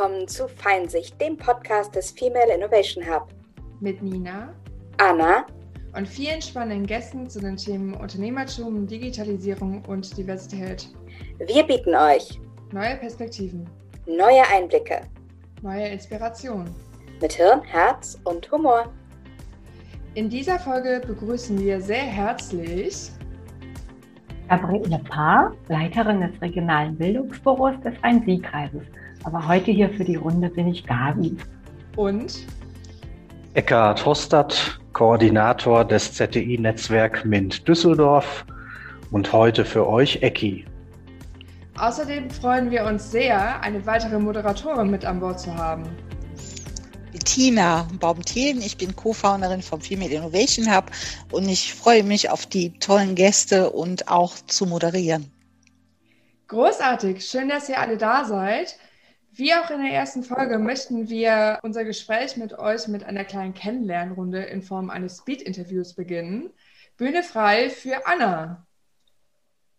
Willkommen zu Feinsicht, dem Podcast des Female Innovation Hub. Mit Nina, Anna und vielen spannenden Gästen zu den Themen Unternehmertum, Digitalisierung und Diversität. Wir bieten euch neue Perspektiven, neue Einblicke, neue Inspirationen mit Hirn, Herz und Humor. In dieser Folge begrüßen wir sehr herzlich Gabriele Paar, Leiterin des regionalen Bildungsbüros des Rhein-Sieg-Kreises. Aber heute hier für die Runde bin ich Gabi. Und Eckhard Hostert, Koordinator des ZTI-Netzwerk MINT Düsseldorf und heute für euch Ecki. Außerdem freuen wir uns sehr, eine weitere Moderatorin mit an Bord zu haben. Bettina Baumthelen. Ich bin Co-Founderin vom Female Innovation Hub und ich freue mich auf die tollen Gäste und auch zu moderieren. Großartig, schön, dass ihr alle da seid. Wie auch in der ersten Folge möchten wir unser Gespräch mit euch mit einer kleinen Kennenlernrunde in Form eines Speed-Interviews beginnen. Bühne frei für Anna.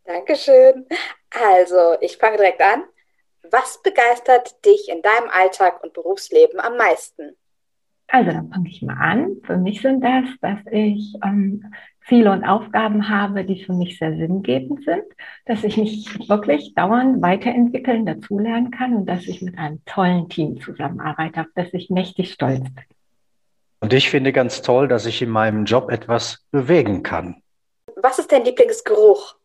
Dankeschön. Also, ich fange direkt an. Was begeistert dich in deinem Alltag und Berufsleben am meisten? Also, dann fange ich mal an. Für mich sind das, dass ich ähm, Ziele und Aufgaben habe, die für mich sehr sinngebend sind, dass ich mich wirklich dauernd weiterentwickeln, dazulernen kann und dass ich mit einem tollen Team zusammenarbeite, auf das ich mächtig stolz bin. Und ich finde ganz toll, dass ich in meinem Job etwas bewegen kann. Was ist dein Lieblingsgeruch?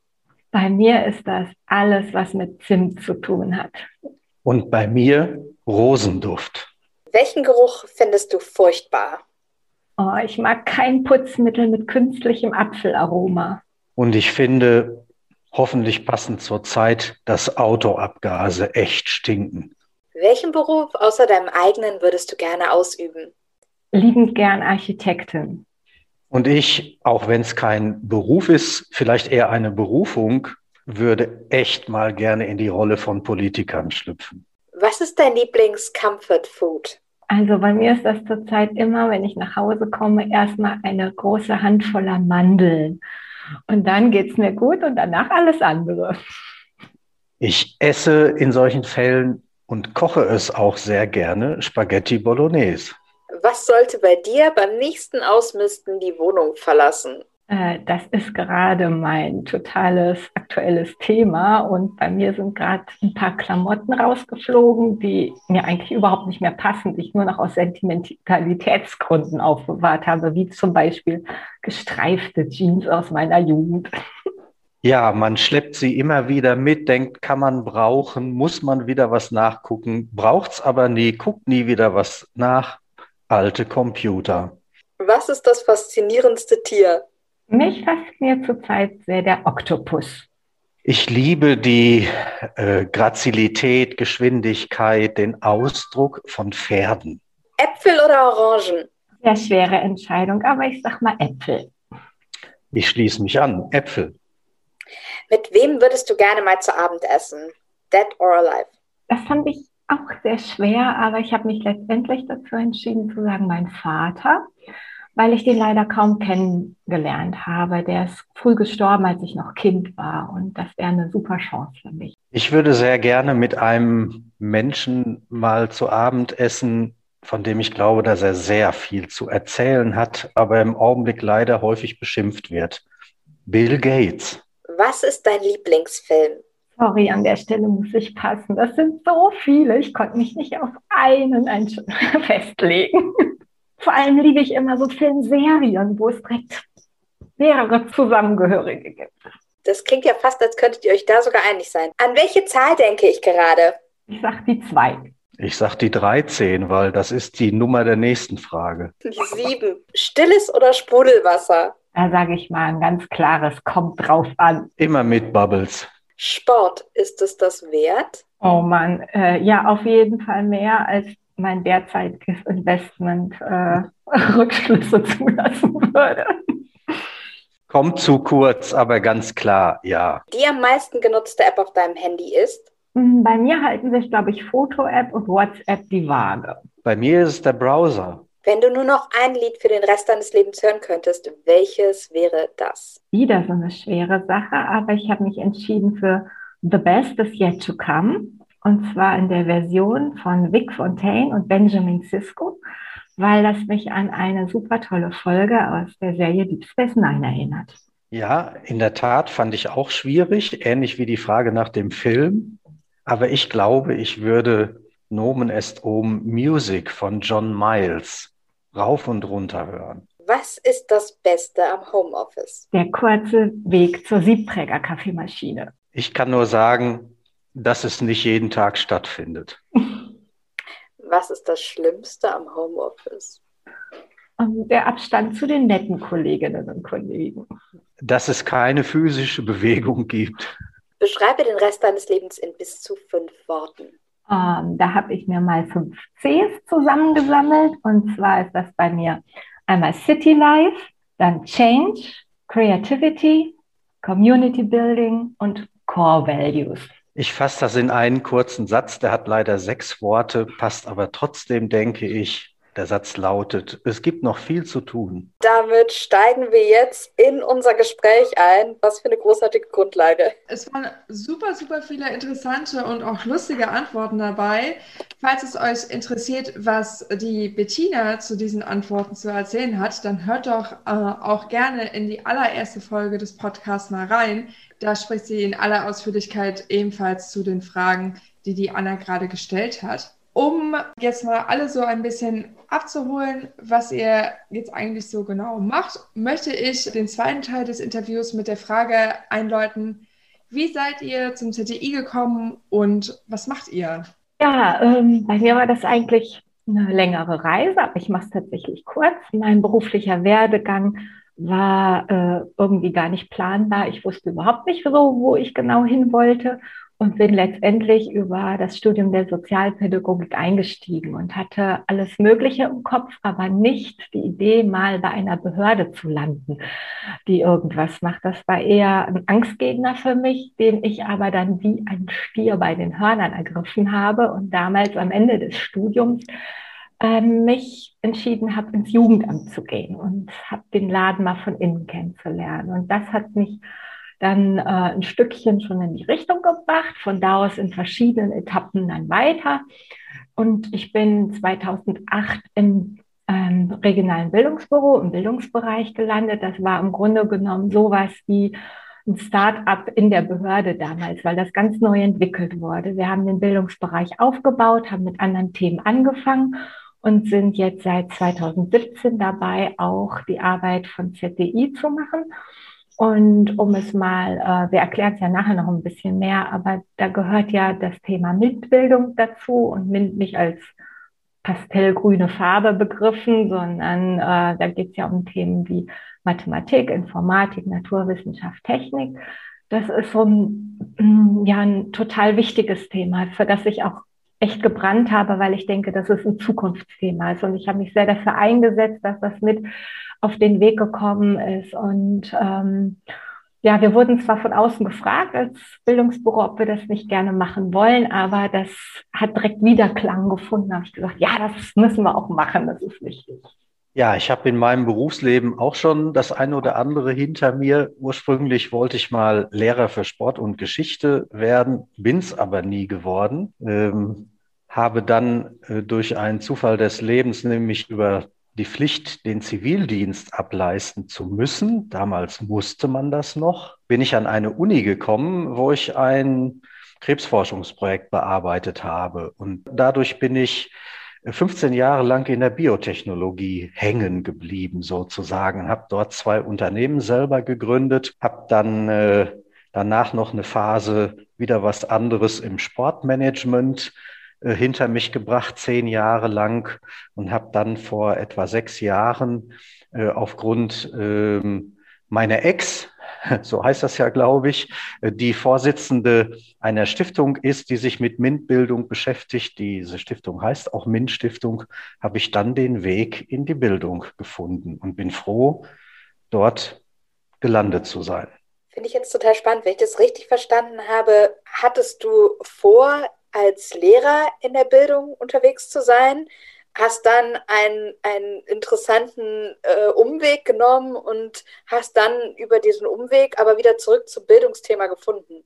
Bei mir ist das alles, was mit Zimt zu tun hat. Und bei mir Rosenduft. Welchen Geruch findest du furchtbar? Oh, ich mag kein Putzmittel mit künstlichem Apfelaroma. Und ich finde, hoffentlich passend zur Zeit, dass Autoabgase echt stinken. Welchen Beruf außer deinem eigenen würdest du gerne ausüben? Liebend gern Architektin. Und ich, auch wenn es kein Beruf ist, vielleicht eher eine Berufung, würde echt mal gerne in die Rolle von Politikern schlüpfen. Was ist dein Lieblings-Comfort-Food? Also bei mir ist das zurzeit immer, wenn ich nach Hause komme, erstmal eine große Handvoller Mandeln. Und dann geht es mir gut und danach alles andere. Ich esse in solchen Fällen und koche es auch sehr gerne Spaghetti Bolognese. Was sollte bei dir beim nächsten Ausmisten die Wohnung verlassen? Äh, das ist gerade mein totales aktuelles Thema und bei mir sind gerade ein paar Klamotten rausgeflogen, die mir eigentlich überhaupt nicht mehr passen, die ich nur noch aus Sentimentalitätsgründen aufbewahrt habe, wie zum Beispiel gestreifte Jeans aus meiner Jugend. Ja, man schleppt sie immer wieder mit, denkt, kann man brauchen, muss man wieder was nachgucken, braucht es aber nie, guckt nie wieder was nach. Alte Computer. Was ist das faszinierendste Tier? Mich fasziniert zurzeit sehr der Oktopus. Ich liebe die äh, Grazilität, Geschwindigkeit, den Ausdruck von Pferden. Äpfel oder Orangen? Sehr schwere Entscheidung, aber ich sag mal Äpfel. Ich schließe mich an. Äpfel. Mit wem würdest du gerne mal zu Abend essen? Dead or alive? Das fand ich auch sehr schwer, aber ich habe mich letztendlich dazu entschieden zu sagen, mein Vater weil ich den leider kaum kennengelernt habe. Der ist früh gestorben, als ich noch Kind war und das wäre eine super Chance für mich. Ich würde sehr gerne mit einem Menschen mal zu Abend essen, von dem ich glaube, dass er sehr viel zu erzählen hat, aber im Augenblick leider häufig beschimpft wird. Bill Gates. Was ist dein Lieblingsfilm? Sorry, an der Stelle muss ich passen. Das sind so viele. Ich konnte mich nicht auf einen festlegen. Vor allem liebe ich immer so Filmserien, wo es direkt mehrere Zusammengehörige gibt. Das klingt ja fast, als könntet ihr euch da sogar einig sein. An welche Zahl denke ich gerade? Ich sag die zwei. Ich sag die 13, weil das ist die Nummer der nächsten Frage. Die sieben. Stilles oder Sprudelwasser? Da sage ich mal ein ganz klares, kommt drauf an. Immer mit Bubbles. Sport, ist es das wert? Oh Mann, äh, ja, auf jeden Fall mehr als mein derzeitiges Investment äh, Rückschlüsse zulassen würde. Kommt zu kurz, aber ganz klar, ja. Die am meisten genutzte App auf deinem Handy ist? Hm, bei mir halten sich, glaube ich, Foto-App und WhatsApp die Waage. Bei mir ist es der Browser. Wenn du nur noch ein Lied für den Rest deines Lebens hören könntest, welches wäre das? Wieder so eine schwere Sache, aber ich habe mich entschieden für The Best is Yet to Come Und zwar in der Version von Vic Fontaine und Benjamin Sisko, weil das mich an eine super tolle Folge aus der Serie Deep Space Nine erinnert. Ja, in der Tat fand ich auch schwierig, ähnlich wie die Frage nach dem Film. Aber ich glaube, ich würde Nomen est Om Music von John Miles rauf und runter hören. Was ist das Beste am Homeoffice? Der kurze Weg zur Siebträger-Kaffeemaschine. Ich kann nur sagen, dass es nicht jeden Tag stattfindet. Was ist das Schlimmste am Homeoffice? Der Abstand zu den netten Kolleginnen und Kollegen. Dass es keine physische Bewegung gibt. Beschreibe den Rest deines Lebens in bis zu fünf Worten. Ähm, da habe ich mir mal fünf Cs zusammengesammelt. Und zwar ist das bei mir einmal City Life, dann Change, Creativity, Community Building und Core Values. Ich fasse das in einen kurzen Satz, der hat leider sechs Worte, passt aber trotzdem, denke ich, der Satz lautet, es gibt noch viel zu tun. Damit steigen wir jetzt in unser Gespräch ein. Was für eine großartige Grundlage. Es waren super, super viele interessante und auch lustige Antworten dabei. Falls es euch interessiert, was die Bettina zu diesen Antworten zu erzählen hat, dann hört doch äh, auch gerne in die allererste Folge des Podcasts mal rein. Da spricht sie in aller Ausführlichkeit ebenfalls zu den Fragen, die die Anna gerade gestellt hat. Um jetzt mal alle so ein bisschen abzuholen, was ihr jetzt eigentlich so genau macht, möchte ich den zweiten Teil des Interviews mit der Frage einläuten, wie seid ihr zum ZDI gekommen und was macht ihr? Ja, ähm, bei mir war das eigentlich eine längere Reise, aber ich mache es tatsächlich kurz. Mein beruflicher Werdegang war äh, irgendwie gar nicht planbar. Ich wusste überhaupt nicht so, wo ich genau hin wollte und bin letztendlich über das Studium der Sozialpädagogik eingestiegen und hatte alles Mögliche im Kopf, aber nicht die Idee, mal bei einer Behörde zu landen, die irgendwas macht. Das war eher ein Angstgegner für mich, den ich aber dann wie ein Stier bei den Hörnern ergriffen habe und damals am Ende des Studiums äh, mich entschieden habe, ins Jugendamt zu gehen und habe den Laden mal von innen kennenzulernen. Und das hat mich dann äh, ein Stückchen schon in die Richtung gebracht, von da aus in verschiedenen Etappen dann weiter. Und ich bin 2008 im ähm, regionalen Bildungsbüro im Bildungsbereich gelandet. Das war im Grunde genommen sowas wie ein Start-up in der Behörde damals, weil das ganz neu entwickelt wurde. Wir haben den Bildungsbereich aufgebaut, haben mit anderen Themen angefangen und sind jetzt seit 2017 dabei, auch die Arbeit von ZDI zu machen. Und um es mal, äh, wir erklären es ja nachher noch ein bisschen mehr, aber da gehört ja das Thema MINT-Bildung dazu und MINT nicht als pastellgrüne Farbe begriffen, sondern äh, da geht es ja um Themen wie Mathematik, Informatik, Naturwissenschaft, Technik. Das ist so ein, ja, ein total wichtiges Thema, für das ich auch echt gebrannt habe, weil ich denke, dass es ein Zukunftsthema ist. Und ich habe mich sehr dafür eingesetzt, dass das mit auf den Weg gekommen ist. Und ähm, ja, wir wurden zwar von außen gefragt als Bildungsbüro, ob wir das nicht gerne machen wollen, aber das hat direkt Wiederklang gefunden. Da habe ich gesagt, ja, das müssen wir auch machen, das ist wichtig. Ja, ich habe in meinem Berufsleben auch schon das eine oder andere hinter mir. Ursprünglich wollte ich mal Lehrer für Sport und Geschichte werden, bin's aber nie geworden. Ähm, habe dann äh, durch einen Zufall des Lebens nämlich über die Pflicht, den Zivildienst ableisten zu müssen, damals musste man das noch, bin ich an eine Uni gekommen, wo ich ein Krebsforschungsprojekt bearbeitet habe. Und dadurch bin ich 15 Jahre lang in der Biotechnologie hängen geblieben sozusagen, habe dort zwei Unternehmen selber gegründet, habe dann äh, danach noch eine Phase wieder was anderes im Sportmanagement äh, hinter mich gebracht, zehn Jahre lang und habe dann vor etwa sechs Jahren äh, aufgrund ähm, meiner Ex, so heißt das ja, glaube ich, äh, die Vorsitzende einer Stiftung ist, die sich mit MINT-Bildung beschäftigt. Diese Stiftung heißt auch MINT-Stiftung, habe ich dann den Weg in die Bildung gefunden und bin froh, dort gelandet zu sein. Finde ich jetzt total spannend. Wenn ich das richtig verstanden habe, hattest du vor, als Lehrer in der Bildung unterwegs zu sein? Hast dann einen, einen interessanten äh, Umweg genommen und hast dann über diesen Umweg aber wieder zurück zum Bildungsthema gefunden.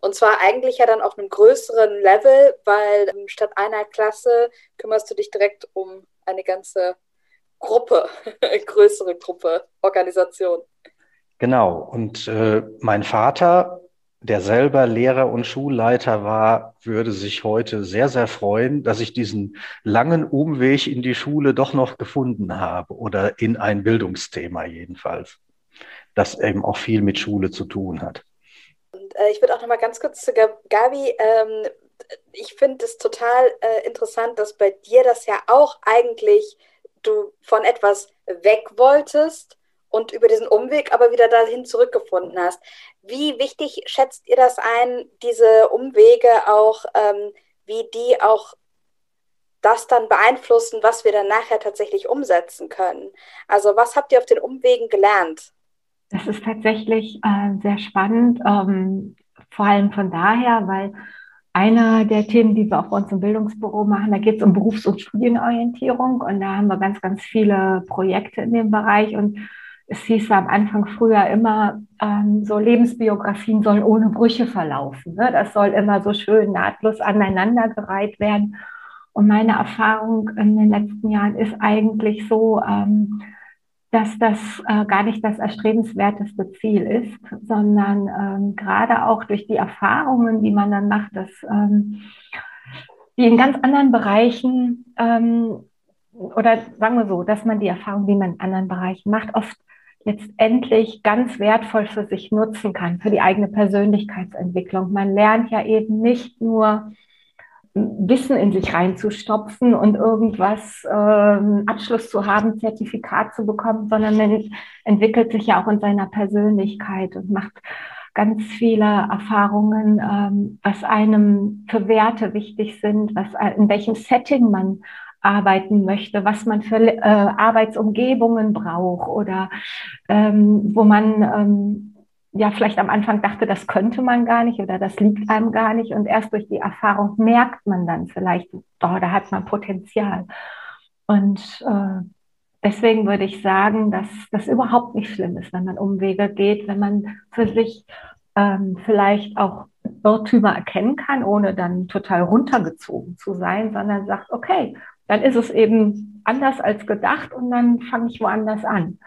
Und zwar eigentlich ja dann auf einem größeren Level, weil statt einer Klasse kümmerst du dich direkt um eine ganze Gruppe, größere Gruppe, Organisation. Genau. Und äh, mein Vater, der selber Lehrer und Schulleiter war, würde sich heute sehr, sehr freuen, dass ich diesen langen Umweg in die Schule doch noch gefunden habe oder in ein Bildungsthema jedenfalls, das eben auch viel mit Schule zu tun hat. Und äh, ich würde auch noch mal ganz kurz zu Gabi. Ähm, ich finde es total äh, interessant, dass bei dir das ja auch eigentlich du von etwas weg wolltest und über diesen Umweg aber wieder dahin zurückgefunden hast. Wie wichtig schätzt ihr das ein, diese Umwege auch, ähm, wie die auch das dann beeinflussen, was wir dann nachher tatsächlich umsetzen können? Also was habt ihr auf den Umwegen gelernt? Das ist tatsächlich äh, sehr spannend, ähm, vor allem von daher, weil einer der Themen, die wir auch bei uns im Bildungsbüro machen, da geht es um Berufs- und Studienorientierung und da haben wir ganz, ganz viele Projekte in dem Bereich und es hieß am Anfang früher immer, ähm, so Lebensbiografien sollen ohne Brüche verlaufen. Ne? Das soll immer so schön nahtlos aneinandergereiht werden. Und meine Erfahrung in den letzten Jahren ist eigentlich so, ähm, dass das äh, gar nicht das erstrebenswerteste Ziel ist, sondern ähm, gerade auch durch die Erfahrungen, die man dann macht, dass ähm, die in ganz anderen Bereichen ähm, oder sagen wir so, dass man die Erfahrung, die man in anderen Bereichen macht, oft letztendlich ganz wertvoll für sich nutzen kann, für die eigene Persönlichkeitsentwicklung. Man lernt ja eben nicht nur Wissen in sich reinzustopfen und irgendwas ähm, Abschluss zu haben, Zertifikat zu bekommen, sondern man entwickelt sich ja auch in seiner Persönlichkeit und macht ganz viele Erfahrungen, ähm, was einem für Werte wichtig sind, was in welchem Setting man arbeiten möchte, was man für äh, Arbeitsumgebungen braucht oder ähm, wo man ähm, ja vielleicht am Anfang dachte, das könnte man gar nicht oder das liegt einem gar nicht und erst durch die Erfahrung merkt man dann vielleicht, oh, da hat man Potenzial. Und äh, deswegen würde ich sagen, dass das überhaupt nicht schlimm ist, wenn man Umwege geht, wenn man für sich ähm, vielleicht auch Irrtümer erkennen kann, ohne dann total runtergezogen zu sein, sondern sagt, okay, dann ist es eben anders als gedacht und dann fange ich woanders an.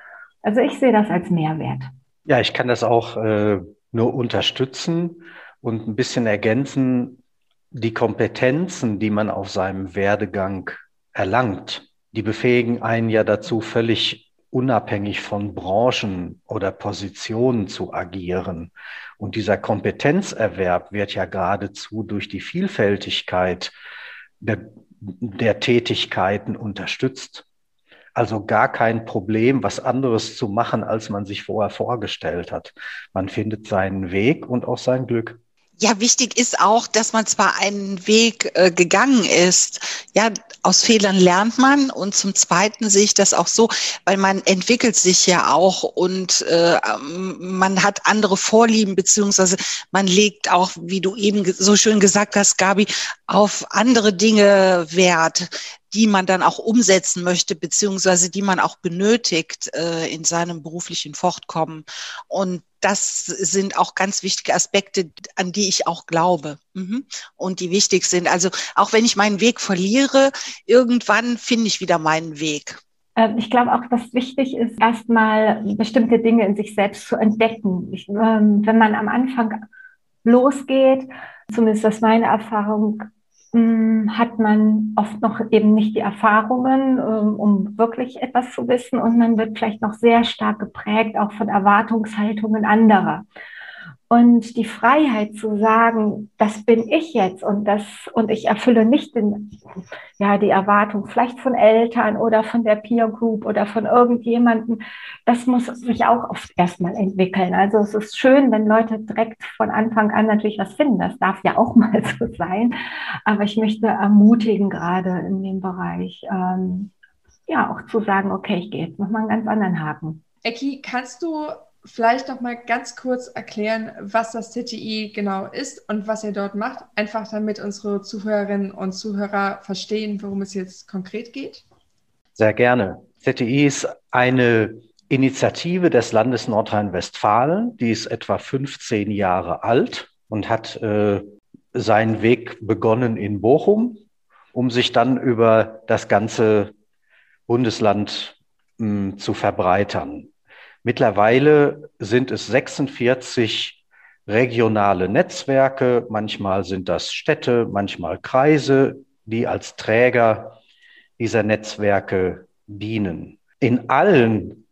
Also ich sehe das als Mehrwert. Ja, ich kann das auch äh, nur unterstützen und ein bisschen ergänzen. Die Kompetenzen, die man auf seinem Werdegang erlangt, die befähigen einen ja dazu, völlig unabhängig von Branchen oder Positionen zu agieren. Und dieser Kompetenzerwerb wird ja geradezu durch die Vielfältigkeit der der Tätigkeiten unterstützt. Also gar kein Problem, was anderes zu machen, als man sich vorher vorgestellt hat. Man findet seinen Weg und auch sein Glück. Ja, wichtig ist auch, dass man zwar einen Weg äh, gegangen ist. Ja, aus Fehlern lernt man und zum Zweiten sehe ich das auch so, weil man entwickelt sich ja auch und äh, man hat andere Vorlieben beziehungsweise man legt auch, wie du eben so schön gesagt hast, Gabi, auf andere Dinge Wert die man dann auch umsetzen möchte, beziehungsweise die man auch benötigt äh, in seinem beruflichen Fortkommen. Und das sind auch ganz wichtige Aspekte, an die ich auch glaube mhm. und die wichtig sind. Also auch wenn ich meinen Weg verliere, irgendwann finde ich wieder meinen Weg. Ähm, ich glaube auch, dass wichtig ist, erstmal bestimmte Dinge in sich selbst zu entdecken. Ich, ähm, wenn man am Anfang losgeht, zumindest das meine Erfahrung, hm, hat man oft noch eben nicht die Erfahrungen, ähm, um wirklich etwas zu wissen und man wird vielleicht noch sehr stark geprägt auch von Erwartungshaltungen anderer. Und die Freiheit zu sagen, das bin ich jetzt und das, und ich erfülle nicht den, ja, die Erwartung vielleicht von Eltern oder von der Peer Group oder von irgendjemanden, das muss sich auch oft erstmal entwickeln. Also es ist schön, wenn Leute direkt von Anfang an natürlich was finden. Das darf ja auch mal so sein. Aber ich möchte ermutigen, gerade in dem Bereich, ähm, ja, auch zu sagen, okay, ich gehe jetzt nochmal einen ganz anderen Haken. Ecki, kannst du vielleicht noch mal ganz kurz erklären, was das CTI genau ist und was ihr dort macht, einfach damit unsere Zuhörerinnen und Zuhörer verstehen, worum es jetzt konkret geht? Sehr gerne. CTI ist eine Initiative des Landes Nordrhein-Westfalen, die ist etwa 15 Jahre alt und hat äh, seinen Weg begonnen in Bochum, um sich dann über das ganze Bundesland mh, hm, zu verbreitern. Mittlerweile sind es 46 regionale Netzwerke, manchmal sind das Städte, manchmal Kreise, die als Träger dieser Netzwerke dienen. In allen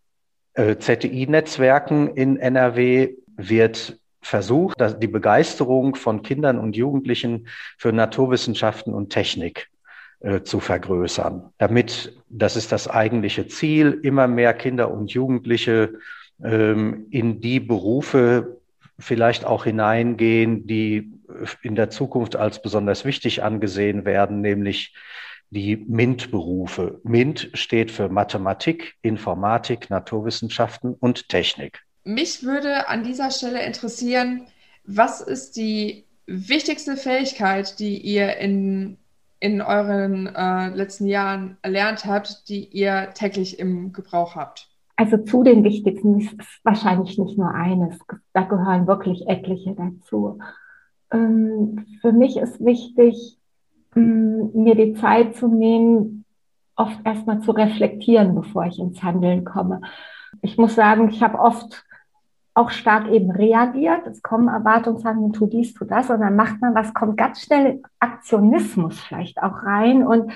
äh, ZTI-Netzwerken in NRW wird versucht, die Begeisterung von Kindern und Jugendlichen für Naturwissenschaften und Technik zu vergrößern, damit, das ist das eigentliche Ziel, immer mehr Kinder und Jugendliche ähm, in die Berufe vielleicht auch hineingehen, die in der Zukunft als besonders wichtig angesehen werden, nämlich die MINT-Berufe. MINT steht für Mathematik, Informatik, Naturwissenschaften und Technik. Mich würde an dieser Stelle interessieren, was ist die wichtigste Fähigkeit, die ihr in, in euren äh, letzten Jahren erlernt habt, die ihr täglich im Gebrauch habt? Also zu den wichtigsten ist wahrscheinlich nicht nur eines. Da gehören wirklich etliche dazu. Ähm, für mich ist wichtig, ähm, mir die Zeit zu nehmen, oft erstmal zu reflektieren, bevor ich ins Handeln komme. Ich muss sagen, ich habe oft auch stark eben reagiert. Es kommen Erwartungshaltungen, tu dies, tu das, und dann macht man was, kommt ganz schnell Aktionismus vielleicht auch rein. Und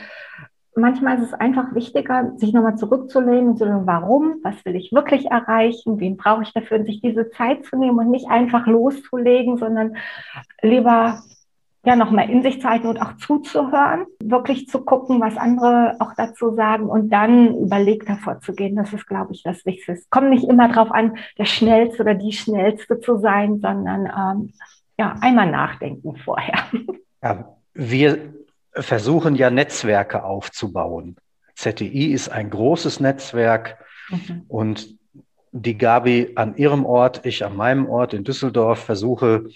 manchmal ist es einfach wichtiger, sich nochmal zurückzulehnen und zu sagen, warum, was will ich wirklich erreichen, wen brauche ich dafür, und sich diese Zeit zu nehmen und nicht einfach loszulegen, sondern lieber ja nochmal in sich zu halten und auch zuzuhören, wirklich zu gucken, was andere auch dazu sagen und dann überlegt davor zu gehen. Das ist, glaube ich, das Wichtigste. Es kommt nicht immer darauf an, der Schnellste oder die Schnellste zu sein, sondern ähm, ja, einmal nachdenken vorher. Ja, wir versuchen ja Netzwerke aufzubauen. ZTI ist ein großes Netzwerk mhm. und die Gabi an ihrem Ort, ich an meinem Ort in Düsseldorf versuche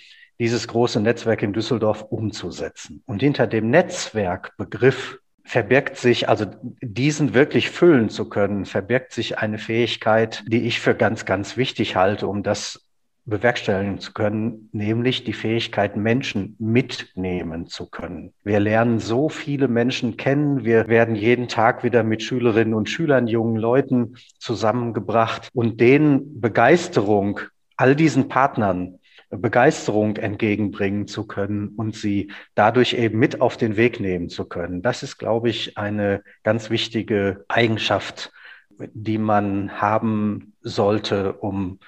dieses große Netzwerk in Düsseldorf umzusetzen. Und hinter dem Netzwerkbegriff verbirgt sich, also diesen wirklich füllen zu können, verbirgt sich eine Fähigkeit, die ich für ganz, ganz wichtig halte, um das bewerkstelligen zu können, nämlich die Fähigkeit, Menschen mitnehmen zu können. Wir lernen so viele Menschen kennen. Wir werden jeden Tag wieder mit Schülerinnen und Schülern, jungen Leuten zusammengebracht und denen Begeisterung all diesen Partnern Begeisterung entgegenbringen zu können und sie dadurch eben mit auf den Weg nehmen zu können. Das ist, glaube ich, eine ganz wichtige Eigenschaft, die man haben sollte, um,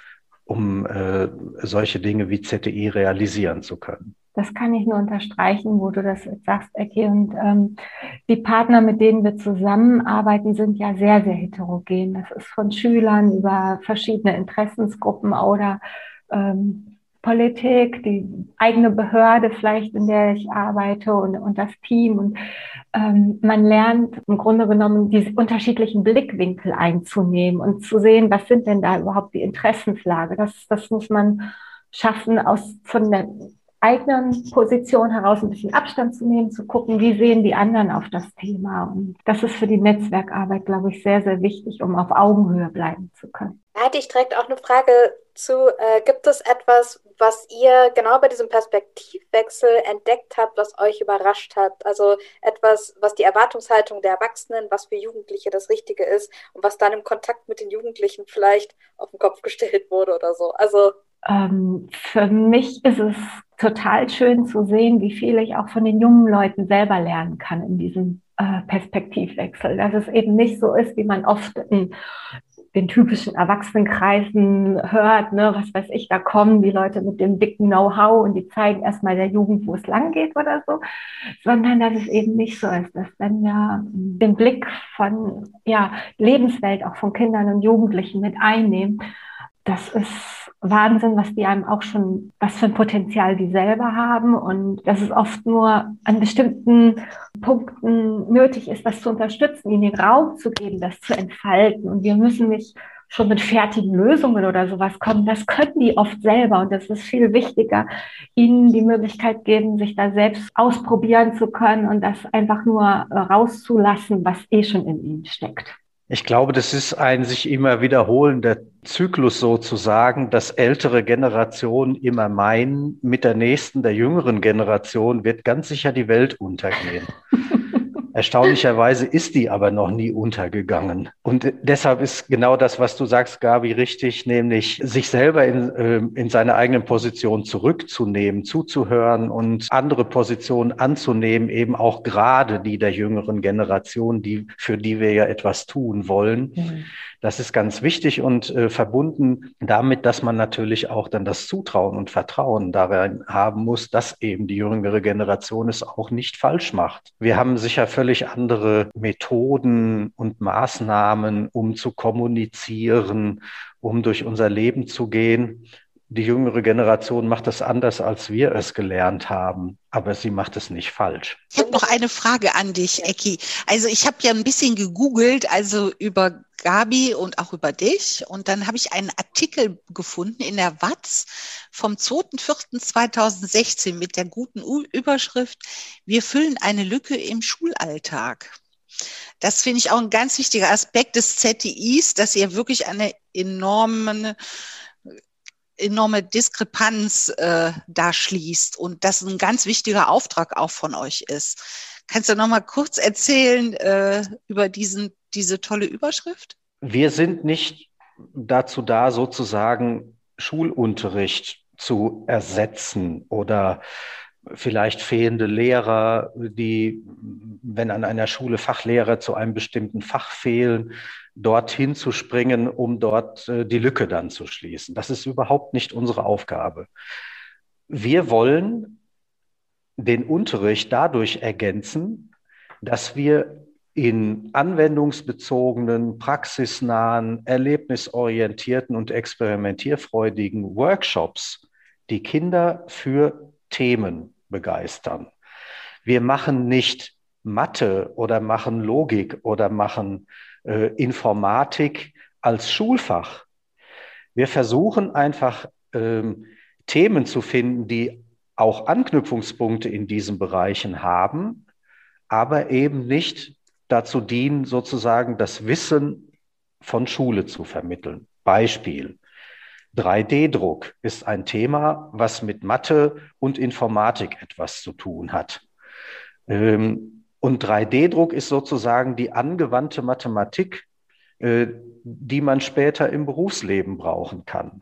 um äh, solche Dinge wie ZTI realisieren zu können. Das kann ich nur unterstreichen, wo du das sagst, Ecki. Und ähm, die Partner, mit denen wir zusammenarbeiten, sind ja sehr, sehr heterogen. Das ist von Schülern über verschiedene Interessensgruppen oder ähm, Politik, die eigene Behörde vielleicht, in der ich arbeite und, und das Team. Und ähm, man lernt im Grunde genommen diese unterschiedlichen Blickwinkel einzunehmen und zu sehen, was sind denn da überhaupt die Interessenslage. Das, das muss man schaffen, aus von der eigenen Position heraus ein bisschen Abstand zu nehmen, zu gucken, wie sehen die anderen auf das Thema. Und das ist für die Netzwerkarbeit, glaube ich, sehr, sehr wichtig, um auf Augenhöhe bleiben zu können. Da hatte ich direkt auch eine Frage zu. Äh, gibt es etwas, was ihr genau bei diesem Perspektivwechsel entdeckt habt, was euch überrascht hat? Also etwas, was die Erwartungshaltung der Erwachsenen, was für Jugendliche das Richtige ist und was dann im Kontakt mit den Jugendlichen vielleicht auf den Kopf gestellt wurde oder so. Also ähm, für mich ist es total schön zu sehen, wie viel ich auch von den jungen Leuten selber lernen kann in diesem äh, Perspektivwechsel. Dass es eben nicht so ist, wie man oft in den typischen Erwachsenenkreisen hört, ne, was weiß ich, da kommen die Leute mit dem dicken Know-how und die zeigen erstmal der Jugend, wo es lang geht oder so, sondern dass es eben nicht so ist, dass wenn wir den Blick von ja, Lebenswelt auch von Kindern und Jugendlichen mit einnehmen, das ist Wahnsinn, was die einem auch schon, was für ein Potenzial die selber haben und dass es oft nur an bestimmten Punkten nötig ist, das zu unterstützen, ihnen den Raum zu geben, das zu entfalten. Und wir müssen nicht schon mit fertigen Lösungen oder sowas kommen. Das können die oft selber und das ist viel wichtiger, ihnen die Möglichkeit geben, sich da selbst ausprobieren zu können und das einfach nur rauszulassen, was eh schon in ihnen steckt. Ich glaube, das ist ein sich immer wiederholender Zyklus sozusagen, dass ältere Generationen immer meinen, mit der nächsten, der jüngeren Generation wird ganz sicher die Welt untergehen. Erstaunlicherweise ist die aber noch nie untergegangen. Und deshalb ist genau das, was du sagst, Gabi, richtig, nämlich sich selber in, ähm, in seine eigenen Position zurückzunehmen, zuzuhören und andere Positionen anzunehmen, eben auch gerade die der jüngeren Generation, die, für die wir ja etwas tun wollen. Mhm. Das ist ganz wichtig und äh, verbunden damit, dass man natürlich auch dann das Zutrauen und Vertrauen darin haben muss, dass eben die jüngere Generation es auch nicht falsch macht. Wir haben sicher völlig andere Methoden und Maßnahmen, um zu kommunizieren, um durch unser Leben zu gehen die jüngere Generation macht das anders, als wir es gelernt haben, aber sie macht es nicht falsch. Ich habe noch eine Frage an dich, Ecki. Also ich habe ja ein bisschen gegoogelt, also über Gabi und auch über dich. Und dann habe ich einen Artikel gefunden in der Watz vom 2.4.2016 mit der guten Überschrift Wir füllen eine Lücke im Schulalltag. Das finde ich auch ein ganz wichtiger Aspekt des ZTIs, dass ihr wirklich eine enorme enorme Diskrepanz äh, da schließt und das ein ganz wichtiger Auftrag auch von euch ist. Kannst du noch mal kurz erzählen äh, über diesen, diese tolle Überschrift? Wir sind nicht dazu da, sozusagen Schulunterricht zu ersetzen oder vielleicht fehlende Lehrer, die, wenn an einer Schule Fachlehrer zu einem bestimmten Fach fehlen, dorthin zu springen, um dort äh, die Lücke dann zu schließen. Das ist überhaupt nicht unsere Aufgabe. Wir wollen den Unterricht dadurch ergänzen, dass wir in anwendungsbezogenen, praxisnahen, erlebnisorientierten und experimentierfreudigen Workshops die Kinder für Themen begeistern. Wir machen nicht Mathe oder machen Logik oder machen äh, Informatik als Schulfach. Wir versuchen einfach ähm, Themen zu finden, die auch Anknüpfungspunkte in diesen Bereichen haben, aber eben nicht dazu dienen, sozusagen das Wissen von Schule zu vermitteln. Beispiel. 3D-Druck ist ein Thema, was mit Mathe und Informatik etwas zu tun hat. Ähm, und 3D-Druck ist sozusagen die angewandte Mathematik, äh, die man später im Berufsleben brauchen kann.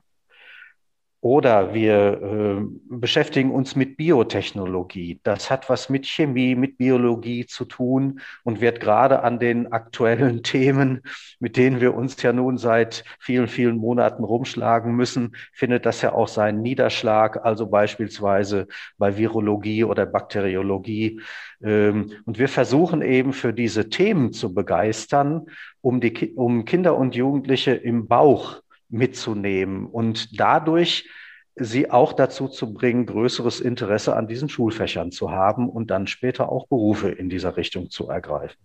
Oder wir äh, beschäftigen uns mit Biotechnologie. Das hat was mit Chemie, mit Biologie zu tun und wird gerade an den aktuellen Themen, mit denen wir uns ja nun seit vielen, vielen Monaten rumschlagen müssen, findet das ja auch seinen Niederschlag, also beispielsweise bei Virologie oder Bakteriologie. Ähm, und wir versuchen eben für diese Themen zu begeistern, um, die, um Kinder und Jugendliche im Bauch mitzunehmen und dadurch sie auch dazu zu bringen, größeres Interesse an diesen Schulfächern zu haben und dann später auch Berufe in dieser Richtung zu ergreifen.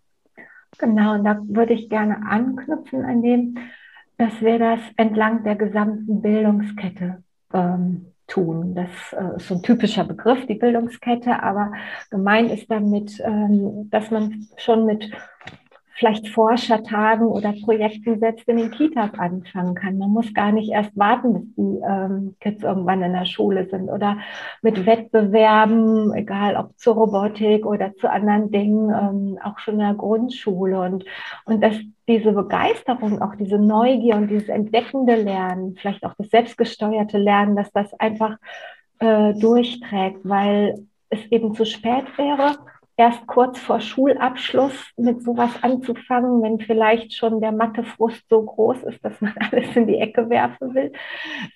Genau, und da würde ich gerne anknüpfen an dem, dass wir das entlang der gesamten Bildungskette ähm, tun. Das äh, ist so ein typischer Begriff, die Bildungskette, aber gemeint ist damit, ähm, dass man schon mit vielleicht Forschertagen oder Projekten selbst in den Kitas anfangen kann. Man muss gar nicht erst warten, bis die ähm, Kids irgendwann in der Schule sind oder mit Wettbewerben, egal ob zur Robotik oder zu anderen Dingen, ähm, auch schon in der Grundschule und, und dass diese Begeisterung, auch diese Neugier und dieses entdeckende Lernen, vielleicht auch das selbstgesteuerte Lernen, dass das einfach äh, durchträgt, weil es eben zu spät wäre, erst kurz vor Schulabschluss mit sowas anzufangen, wenn vielleicht schon der Mathefrust so groß ist, dass man alles in die Ecke werfen will,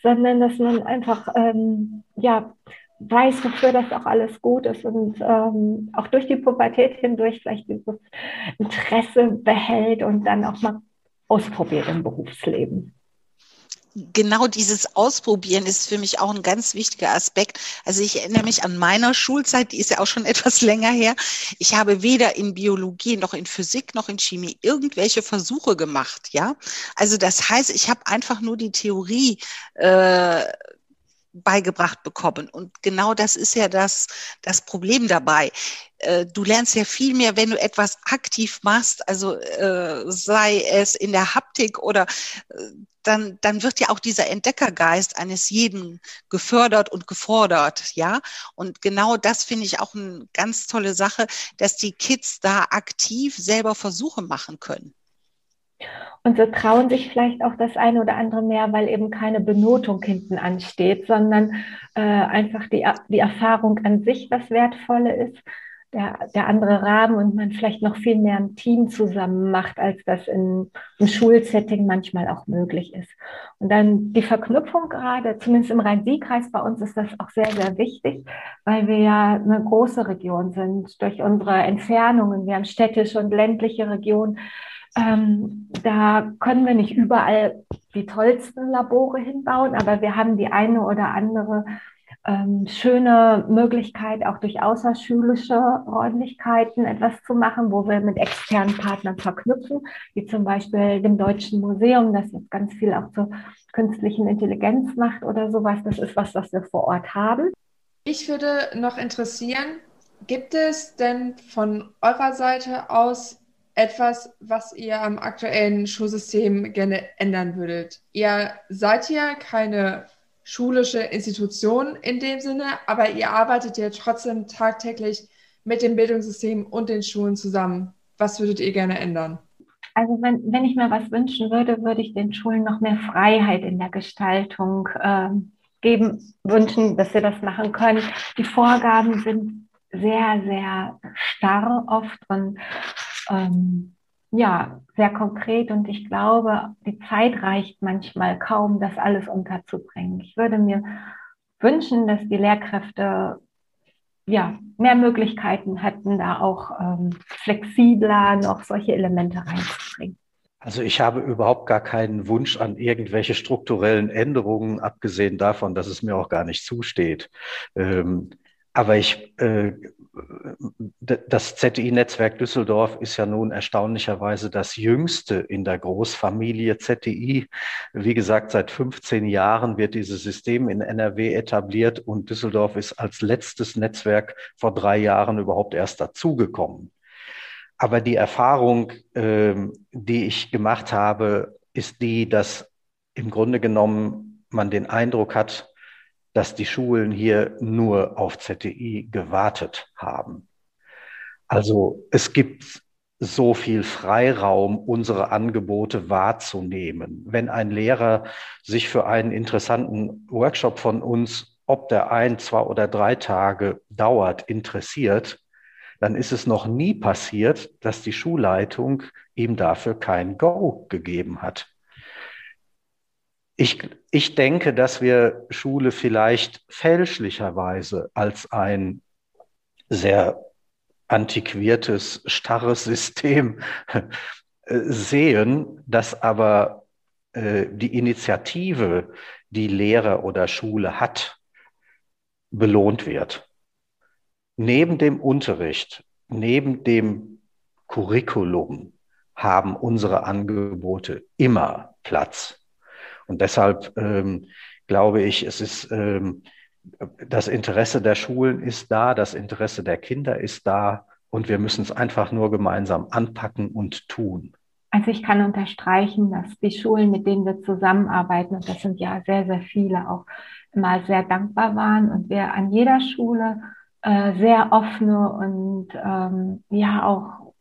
sondern dass man einfach ähm, ja weiß, wofür das auch alles gut ist und ähm, auch durch die Pubertät hindurch vielleicht dieses Interesse behält und dann auch mal ausprobiert im Berufsleben genau dieses Ausprobieren ist für mich auch ein ganz wichtiger Aspekt. Also ich erinnere mich an meiner Schulzeit, die ist ja auch schon etwas länger her. Ich habe weder in Biologie noch in Physik noch in Chemie irgendwelche Versuche gemacht, ja. Also das heißt, ich habe einfach nur die Theorie äh, beigebracht bekommen. Und genau das ist ja das, das Problem dabei. Äh, du lernst ja viel mehr, wenn du etwas aktiv machst, also äh, sei es in der Haptik oder äh, dann, dann wird ja auch dieser Entdeckergeist eines jeden gefördert und gefordert, ja. Und genau das finde ich auch eine ganz tolle Sache, dass die Kids da aktiv selber Versuche machen können. Und so trauen sich vielleicht auch das eine oder andere mehr, weil eben keine Benotung hinten ansteht, sondern äh, einfach die, die Erfahrung an sich das Wertvolle ist, der, der andere Rahmen und man vielleicht noch viel mehr im Team zusammen macht, als das in, im Schulsetting manchmal auch möglich ist. Und dann die Verknüpfung gerade, zumindest im Rhein-Sieg-Kreis bei uns ist das auch sehr, sehr wichtig, weil wir ja eine große Region sind durch unsere Entfernungen. Wir haben städtische und ländliche Regionen ähm, da können wir nicht überall die tollsten Labore hinbauen, aber wir haben die eine oder andere ähm, schöne Möglichkeit, auch durch außerschulische Räumlichkeiten etwas zu machen, wo wir mit externen Partnern verknüpfen, wie zum Beispiel dem Deutschen Museum, das jetzt ganz viel auch zur künstlichen Intelligenz macht oder sowas. Das ist was, was wir vor Ort haben. Ich würde noch interessieren, gibt es denn von eurer Seite aus etwas, was ihr am aktuellen Schulsystem gerne ändern würdet? Ihr seid ja keine schulische Institution in dem Sinne, aber ihr arbeitet ja trotzdem tagtäglich mit dem Bildungssystem und den Schulen zusammen. Was würdet ihr gerne ändern? Also wenn, wenn ich mir was wünschen würde, würde ich den Schulen noch mehr Freiheit in der Gestaltung äh, geben, wünschen, dass sie das machen können. Die Vorgaben sind sehr, sehr starr oft und ähm, ja, sehr konkret und ich glaube, die Zeit reicht manchmal kaum, das alles unterzubringen. Ich würde mir wünschen, dass die Lehrkräfte ja, mehr Möglichkeiten hätten, da auch ähm, flexibler noch solche Elemente reinzubringen. Also ich habe überhaupt gar keinen Wunsch an irgendwelche strukturellen Änderungen, abgesehen davon, dass es mir auch gar nicht zusteht. Ähm, aber ich, äh, das ZTI-Netzwerk Düsseldorf ist ja nun erstaunlicherweise das jüngste in der Großfamilie ZTI. Wie gesagt, seit 15 Jahren wird dieses System in NRW etabliert und Düsseldorf ist als letztes Netzwerk vor drei Jahren überhaupt erst dazugekommen. Aber die Erfahrung, äh, die ich gemacht habe, ist die, dass im Grunde genommen man den Eindruck hat, dass die Schulen hier nur auf ZTI gewartet haben. Also es gibt so viel Freiraum, unsere Angebote wahrzunehmen. Wenn ein Lehrer sich für einen interessanten Workshop von uns, ob der ein, zwei oder drei Tage dauert, interessiert, dann ist es noch nie passiert, dass die Schulleitung ihm dafür kein Go gegeben hat. Ich, ich denke, dass wir Schule vielleicht fälschlicherweise als ein sehr antiquiertes, starres System äh, sehen, dass aber äh, die Initiative, die Lehrer oder Schule hat, belohnt wird. Neben dem Unterricht, neben dem Curriculum haben unsere Angebote immer Platz. Und deshalb ähm, glaube ich, es ist ähm, das Interesse der Schulen ist da, das Interesse der Kinder ist da und wir müssen es einfach nur gemeinsam anpacken und tun. Also ich kann unterstreichen, dass die Schulen, mit denen wir zusammenarbeiten, und das sind ja sehr, sehr viele, auch immer sehr dankbar waren und wir an jeder Schule äh, sehr offene und ähm, ja auch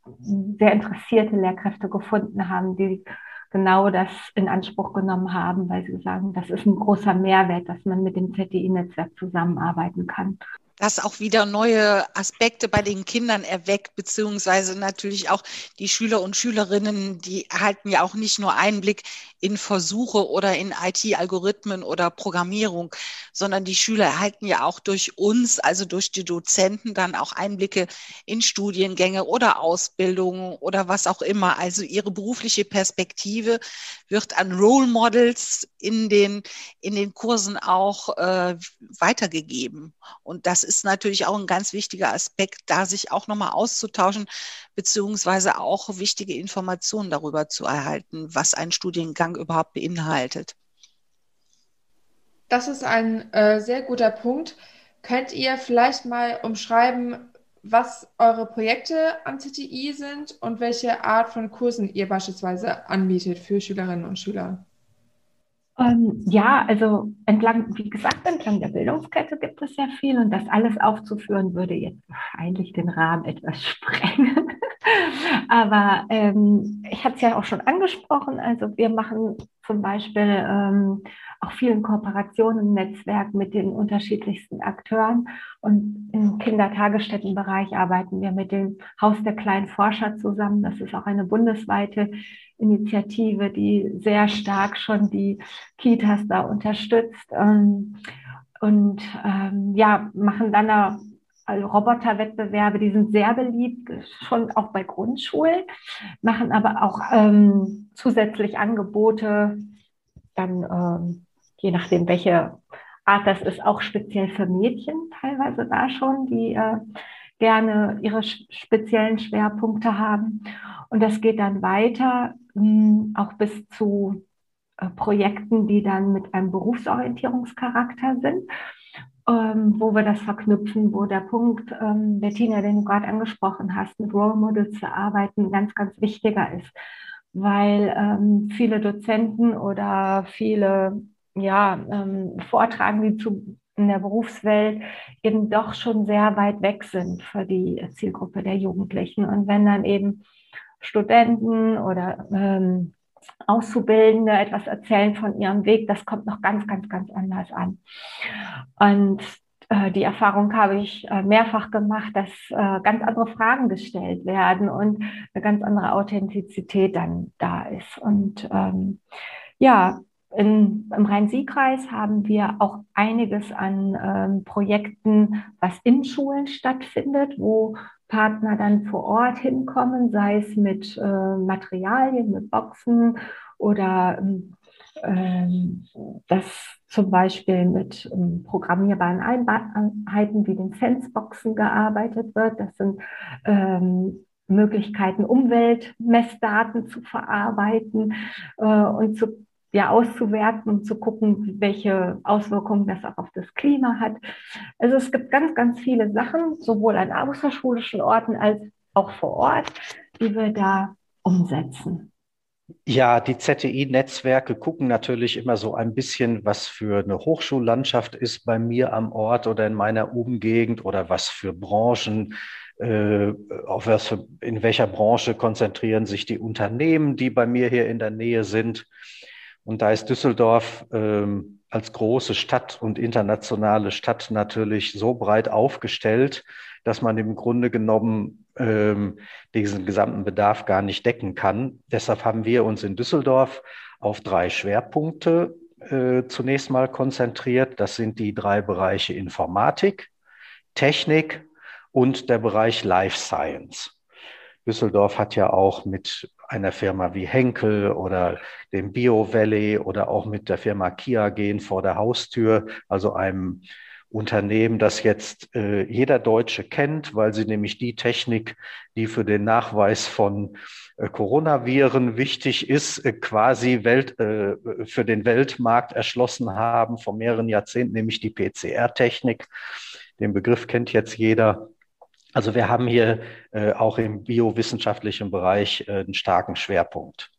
sehr interessierte Lehrkräfte gefunden haben, die genau das in Anspruch genommen haben, weil sie sagen, das ist ein großer Mehrwert, dass man mit dem ZDI-Netzwerk zusammenarbeiten kann. Das auch wieder neue Aspekte bei den Kindern erweckt, beziehungsweise natürlich auch die Schüler und Schülerinnen, die erhalten ja auch nicht nur Einblick in Versuche oder in IT-Algorithmen oder Programmierung, sondern die Schüler erhalten ja auch durch uns, also durch die Dozenten, dann auch Einblicke in Studiengänge oder Ausbildungen oder was auch immer. Also ihre berufliche Perspektive wird an Role Models in den, in den Kursen auch äh, weitergegeben. Und das ist natürlich auch ein ganz wichtiger Aspekt, da sich auch nochmal auszutauschen, beziehungsweise auch wichtige Informationen darüber zu erhalten, was ein Studiengang überhaupt beinhaltet. Das ist ein äh, sehr guter Punkt. Könnt ihr vielleicht mal umschreiben, was eure Projekte am CTI sind und welche Art von Kursen ihr beispielsweise anbietet für Schülerinnen und Schüler? Ähm, ja, also entlang, wie gesagt, entlang der Bildungskette gibt es sehr viel und das alles aufzuführen würde jetzt wahrscheinlich den Rahmen etwas sprengen. Aber ähm, ich hatte es ja auch schon angesprochen, also wir machen zum Beispiel ähm, auch vielen Kooperationen im Netzwerk mit den unterschiedlichsten Akteuren. Und im Kindertagesstättenbereich arbeiten wir mit dem Haus der kleinen Forscher zusammen. Das ist auch eine bundesweite Initiative, die sehr stark schon die Kitas da unterstützt. Ähm, und ähm, ja, machen dann also Roboterwettbewerbe, die sind sehr beliebt, schon auch bei Grundschulen, machen aber auch ähm, zusätzlich Angebote, dann ähm, je nachdem, welche Art das ist, auch speziell für Mädchen teilweise da schon, die äh, gerne ihre speziellen Schwerpunkte haben. Und das geht dann weiter, mh, hm, auch bis zu äh, Projekten, die dann mit einem Berufsorientierungscharakter sind ähm, wo wir das verknüpfen, wo der Punkt, ähm, Bettina, den du gerade angesprochen hast, mit Role Models zu arbeiten, ganz, ganz wichtiger ist. Weil ähm, viele Dozenten oder viele ja, ähm, Vortragende zu, in der Berufswelt eben doch schon sehr weit weg sind für die Zielgruppe der Jugendlichen. Und wenn dann eben Studenten oder ähm, Auszubildende etwas erzählen von ihrem Weg, das kommt noch ganz, ganz, ganz anders an. Und äh, die Erfahrung habe ich äh, mehrfach gemacht, dass äh, ganz andere Fragen gestellt werden und eine ganz andere Authentizität dann da ist. Und ähm, ja, in, Im Rhein-Sieg-Kreis haben wir auch einiges an ähm, Projekten, was in Schulen stattfindet, wo Partner dann vor Ort hinkommen, sei es mit äh, Materialien, mit Boxen oder ähm, das zum Beispiel mit ähm, programmierbaren Einheiten wie den Senseboxen gearbeitet wird. Das sind ähm, Möglichkeiten, Umweltmessdaten zu verarbeiten äh, und zu ja auszuwerten und zu gucken, welche Auswirkungen das auch auf das Klima hat. Also es gibt ganz, ganz viele Sachen, sowohl an außerschulischen Orten als auch vor Ort, die wir da umsetzen. Ja, die ZTI-Netzwerke gucken natürlich immer so ein bisschen, was für eine Hochschullandschaft ist bei mir am Ort oder in meiner Umgegend oder was für Branchen, äh, auf was in welcher Branche konzentrieren sich die Unternehmen, die bei mir hier in der Nähe sind. Und da ist Düsseldorf ähm, als große Stadt und internationale Stadt natürlich so breit aufgestellt, dass man im Grunde genommen ähm, diesen gesamten Bedarf gar nicht decken kann. Deshalb haben wir uns in Düsseldorf auf drei Schwerpunkte äh, zunächst mal konzentriert. Das sind die drei Bereiche Informatik, Technik und der Bereich Life Science. Düsseldorf hat ja auch mit einer Firma wie Henkel oder dem Bio Valley oder auch mit der Firma Kia gehen vor der Haustür, also einem Unternehmen, das jetzt äh, jeder Deutsche kennt, weil sie nämlich die Technik, die für den Nachweis von äh, Coronaviren wichtig ist, äh, quasi Welt, äh, für den Weltmarkt erschlossen haben vor mehreren Jahrzehnten, nämlich die PCR-Technik. Den Begriff kennt jetzt jeder. Also wir haben hier äh, auch im biowissenschaftlichen Bereich äh, einen starken Schwerpunkt.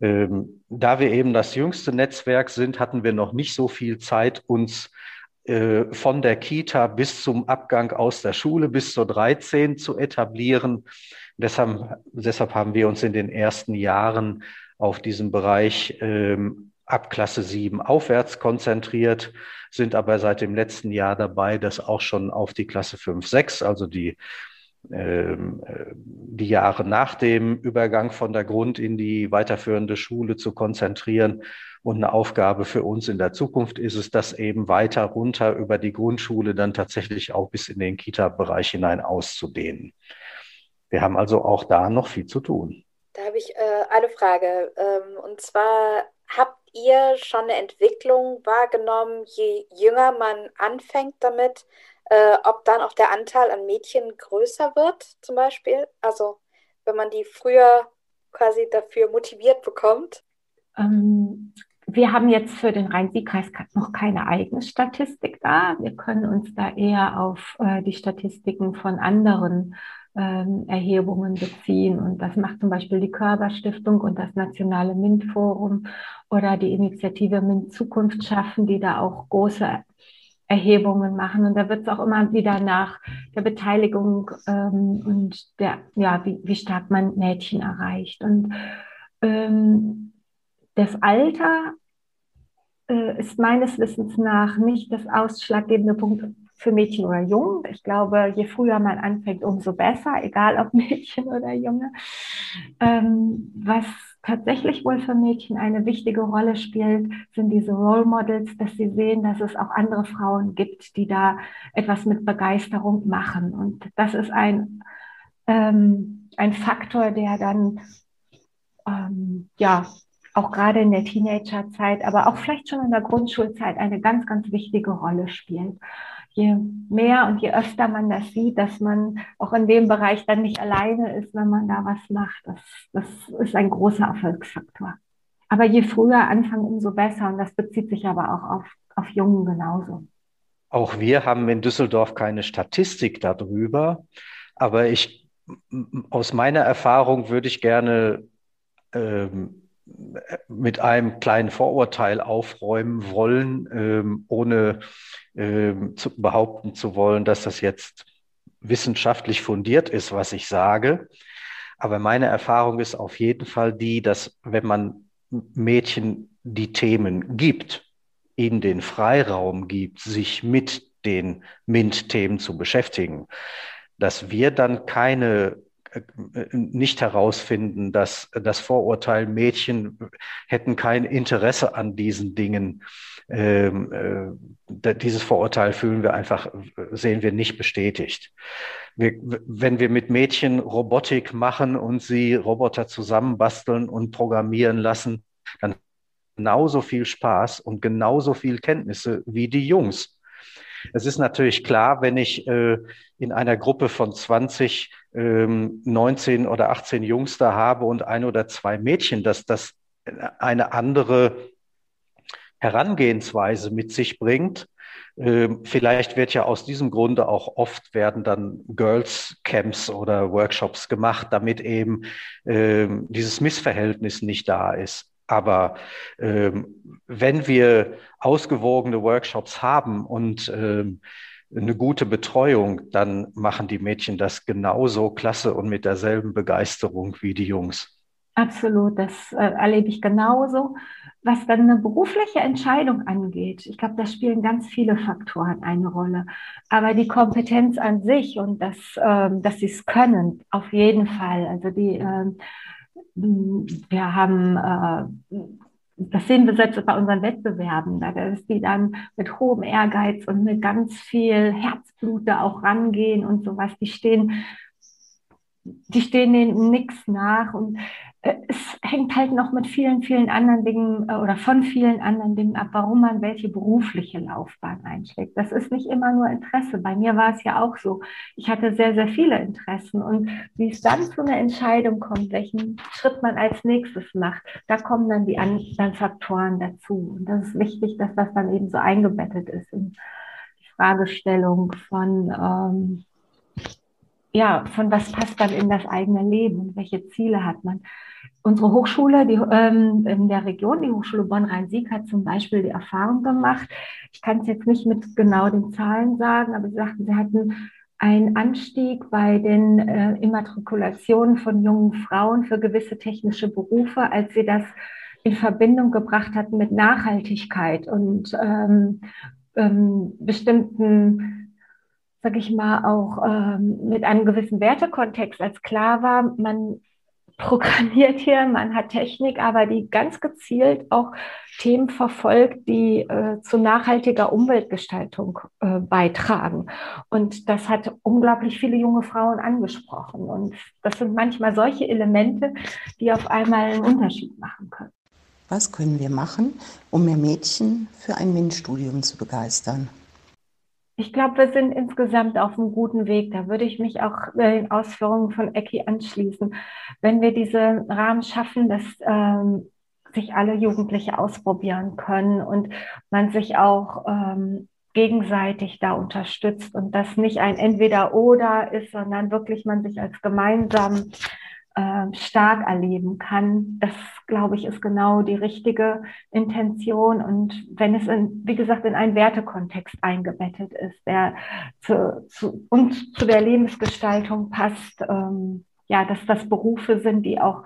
Ähm, da wir eben das jüngste Netzwerk sind, hatten wir noch nicht so viel Zeit, uns äh, von der Kita bis zum Abgang aus der Schule bis zur 13 zu etablieren. Deshalb, deshalb haben wir uns in den ersten Jahren auf diesen Bereich ähm, ab Klasse 7 aufwärts konzentriert sind aber seit dem letzten Jahr dabei, das auch schon auf die Klasse 5, 6, also die, ähm, äh, die Jahre nach dem Übergang von der Grund in die weiterführende Schule zu konzentrieren. Und eine Aufgabe für uns in der Zukunft ist es, das eben weiter runter über die Grundschule dann tatsächlich auch bis in den Kita-Bereich hinein auszudehnen. Wir haben also auch da noch viel zu tun. Da habe ich äh, eine Frage. Ähm, und zwar habt ihr schon eine Entwicklung wahrgenommen, je jünger man anfängt damit, äh, ob dann auch der Anteil an Mädchen größer wird, zum Beispiel? Also wenn man die früher quasi dafür motiviert bekommt? Ähm, wir haben jetzt für den Rhein-Sieg-Kreis noch keine eigene Statistik da. Wir können uns da eher auf äh, die Statistiken von anderen ähm, Erhebungen beziehen. Und das macht zum Beispiel die Körperstiftung und das Nationale MINT-Forum oder die Initiative MINT Zukunft schaffen, die da auch große Erhebungen machen. Und da wird es auch immer wieder nach der Beteiligung ähm, und der, ja, wie, wie stark man Mädchen erreicht. Und ähm, das Alter äh, ist meines Wissens nach nicht das ausschlaggebende Punkt für Mädchen oder Jungen. Ich glaube, je früher man anfängt, umso besser, egal ob Mädchen oder Junge. Ähm, was tatsächlich wohl für Mädchen eine wichtige Rolle spielt, sind diese Role Models, dass sie sehen, dass es auch andere Frauen gibt, die da etwas mit Begeisterung machen. Und das ist ein, ähm, ein Faktor, der dann ähm, ja auch gerade in der Teenagerzeit, aber auch vielleicht schon in der Grundschulzeit eine ganz, ganz wichtige Rolle spielt. Je mehr und je öfter man das sieht, dass man auch in dem Bereich dann nicht alleine ist, wenn man da was macht, das, das ist ein großer Erfolgsfaktor. Aber je früher anfangen, umso besser. Und das bezieht sich aber auch auf, auf Jungen genauso. Auch wir haben in Düsseldorf keine Statistik darüber. Aber ich, aus meiner Erfahrung würde ich gerne ähm, mit einem kleinen Vorurteil aufräumen wollen, ähm, ohne ähm, zu behaupten zu wollen, dass das jetzt wissenschaftlich fundiert ist, was ich sage. Aber meine Erfahrung ist auf jeden Fall die, dass wenn man Mädchen die Themen gibt, ihnen den Freiraum gibt, sich mit den MINT-Themen zu beschäftigen, dass wir dann keine äh, nicht herausfinden, dass das Vorurteil Mädchen hätten kein Interesse an diesen Dingen. Ähm, äh, dieses Vorurteil fühlen wir einfach, sehen wir nicht bestätigt. Wir, wenn wir mit Mädchen Robotik machen und sie Roboter zusammenbasteln und programmieren lassen, dann genauso viel Spaß und genauso viel Kenntnisse wie die Jungs. Es ist natürlich klar, wenn ich äh, in einer Gruppe von 20, ähm, 19 oder 18 Jungs da habe und ein oder zwei Mädchen, dass das eine andere Herangehensweise mit sich bringt. Ähm, vielleicht wird ja aus diesem Grunde auch oft werden dann Girls Camps oder Workshops gemacht, damit eben ähm, dieses Missverhältnis nicht da ist. Aber ähm, wenn wir ausgewogene Workshops haben und ähm, eine gute Betreuung, dann machen die Mädchen das genauso klasse und mit derselben Begeisterung wie die Jungs. Absolut, das äh, erlebe ich genauso. Was dann eine berufliche Entscheidung angeht, ich glaube, da spielen ganz viele Faktoren eine Rolle. Aber die Kompetenz an sich und das, ähm, dass sie es können, auf jeden Fall. Also die ähm, wir haben, äh, das sehen wir selbst bei unseren Wettbewerben, da ist die dann mit hohem Ehrgeiz und mit ganz viel Herzblut da auch rangehen und sowas. Die stehen, die stehen denen nichts nach und es hängt halt noch mit vielen, vielen anderen Dingen äh, oder von vielen anderen Dingen ab, warum man welche berufliche Laufbahn einschlägt. Das ist nicht immer nur Interesse. Bei mir war es ja auch so. Ich hatte sehr, sehr viele Interessen und wie es dann zu einer Entscheidung kommt, welchen Schritt man als nächstes macht, da kommen dann die anderen Faktoren dazu. Und das ist wichtig, dass das dann eben so eingebettet ist in die Fragestellung von, ähm, ja, von was passt dann in das eigene Leben und welche Ziele hat man unsere Hochschule die, ähm, in der Region, die Hochschule Bonn-Rhein-Sieg, hat zum Beispiel die Erfahrung gemacht. Ich kann es jetzt nicht mit genau den Zahlen sagen, aber sie sagten, sie hatten einen Anstieg bei den äh, Immatrikulationen von jungen Frauen für gewisse technische Berufe, als sie das in Verbindung gebracht hatten mit Nachhaltigkeit und ähm, ähm, bestimmten, sag ich mal, auch ähm, mit einem gewissen Wertekontext, als klar war, man programmiert hier, man hat Technik, aber die ganz gezielt auch Themen verfolgt, die äh, zu nachhaltiger Umweltgestaltung äh, beitragen. Und das hat unglaublich viele junge Frauen angesprochen. Und das sind manchmal solche Elemente, die auf einmal einen Unterschied machen können. Was können wir machen, um mehr Mädchen für ein MINT-Studium zu begeistern? Ich glaube, wir sind insgesamt auf einem guten Weg. Da würde ich mich auch den Ausführungen von Ecki anschließen. Wenn wir diese Rahmen schaffen, dass ähm, sich alle Jugendliche ausprobieren können und man sich auch ähm, gegenseitig da unterstützt und das nicht ein Entweder-Oder ist, sondern wirklich man sich als gemeinsam äh, stark erleben kann. Das, glaube ich, ist genau die richtige Intention. Und wenn es, in, wie gesagt, in einen Wertekontext eingebettet ist, der zu, zu uns zu der Lebensgestaltung passt, ähm, ja, dass das Berufe sind, die auch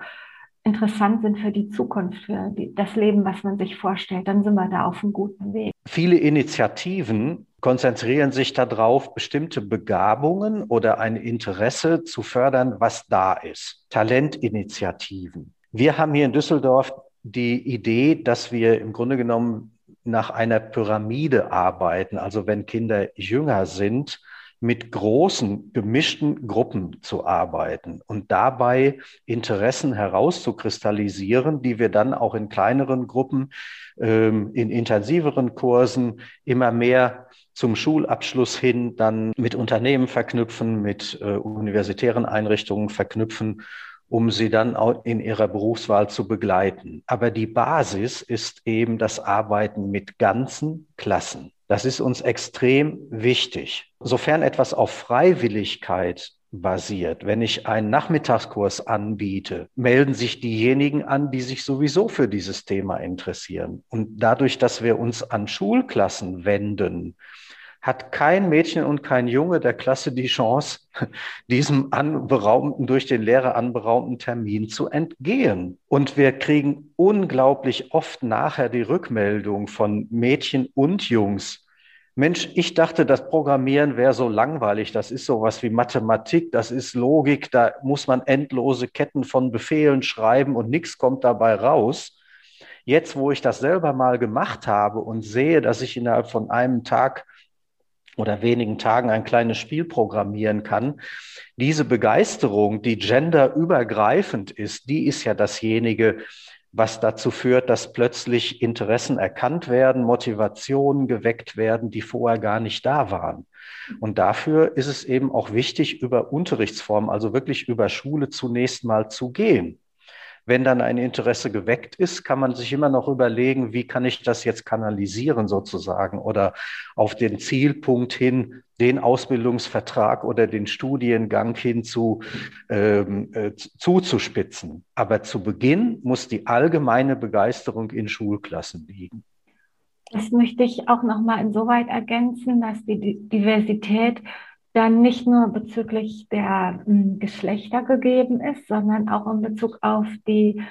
interessant sind für die Zukunft, für die, das Leben, was man sich vorstellt, dann sind wir da auf einem guten Weg. Viele Initiativen konzentrieren sich darauf, bestimmte Begabungen oder ein Interesse zu fördern, was da ist. Talentinitiativen. Wir haben hier in Düsseldorf die Idee, dass wir im Grunde genommen nach einer Pyramide arbeiten. Also wenn Kinder jünger sind, mit großen gemischten Gruppen zu arbeiten und dabei Interessen herauszukristallisieren, die wir dann auch in kleineren Gruppen, ähm, in intensiveren Kursen immer mehr zum Schulabschluss hin dann mit Unternehmen verknüpfen, mit äh, universitären Einrichtungen verknüpfen, um sie dann auch in ihrer Berufswahl zu begleiten. Aber die Basis ist eben das Arbeiten mit ganzen Klassen. Das ist uns extrem wichtig. Sofern etwas auf Freiwilligkeit basiert, wenn ich einen Nachmittagskurs anbiete, melden sich diejenigen an, die sich sowieso für dieses Thema interessieren. Und dadurch, dass wir uns an Schulklassen wenden, hat kein Mädchen und kein Junge der Klasse die Chance, diesem anberaumten, durch den Lehrer anberaumten Termin zu entgehen. Und wir kriegen unglaublich oft nachher die Rückmeldung von Mädchen und Jungs. Mensch, ich dachte, das Programmieren wäre so langweilig. Das ist sowas wie Mathematik, das ist Logik, da muss man endlose Ketten von Befehlen schreiben und nichts kommt dabei raus. Jetzt, wo ich das selber mal gemacht habe und sehe, dass ich innerhalb von einem Tag oder wenigen Tagen ein kleines Spiel programmieren kann. Diese Begeisterung, die genderübergreifend ist, die ist ja dasjenige, was dazu führt, dass plötzlich Interessen erkannt werden, Motivationen geweckt werden, die vorher gar nicht da waren. Und dafür ist es eben auch wichtig, über Unterrichtsformen, also wirklich über Schule zunächst mal zu gehen. Wenn dann ein Interesse geweckt ist, kann man sich immer noch überlegen, wie kann ich das jetzt kanalisieren sozusagen oder auf den Zielpunkt hin den Ausbildungsvertrag oder den Studiengang hin zu, ähm, äh, zuzuspitzen. Aber zu Beginn muss die allgemeine Begeisterung in Schulklassen liegen. Das möchte ich auch noch mal insoweit ergänzen, dass die Diversität dann nicht nur bezüglich der hm, Geschlechter gegeben ist, sondern auch in Bezug auf die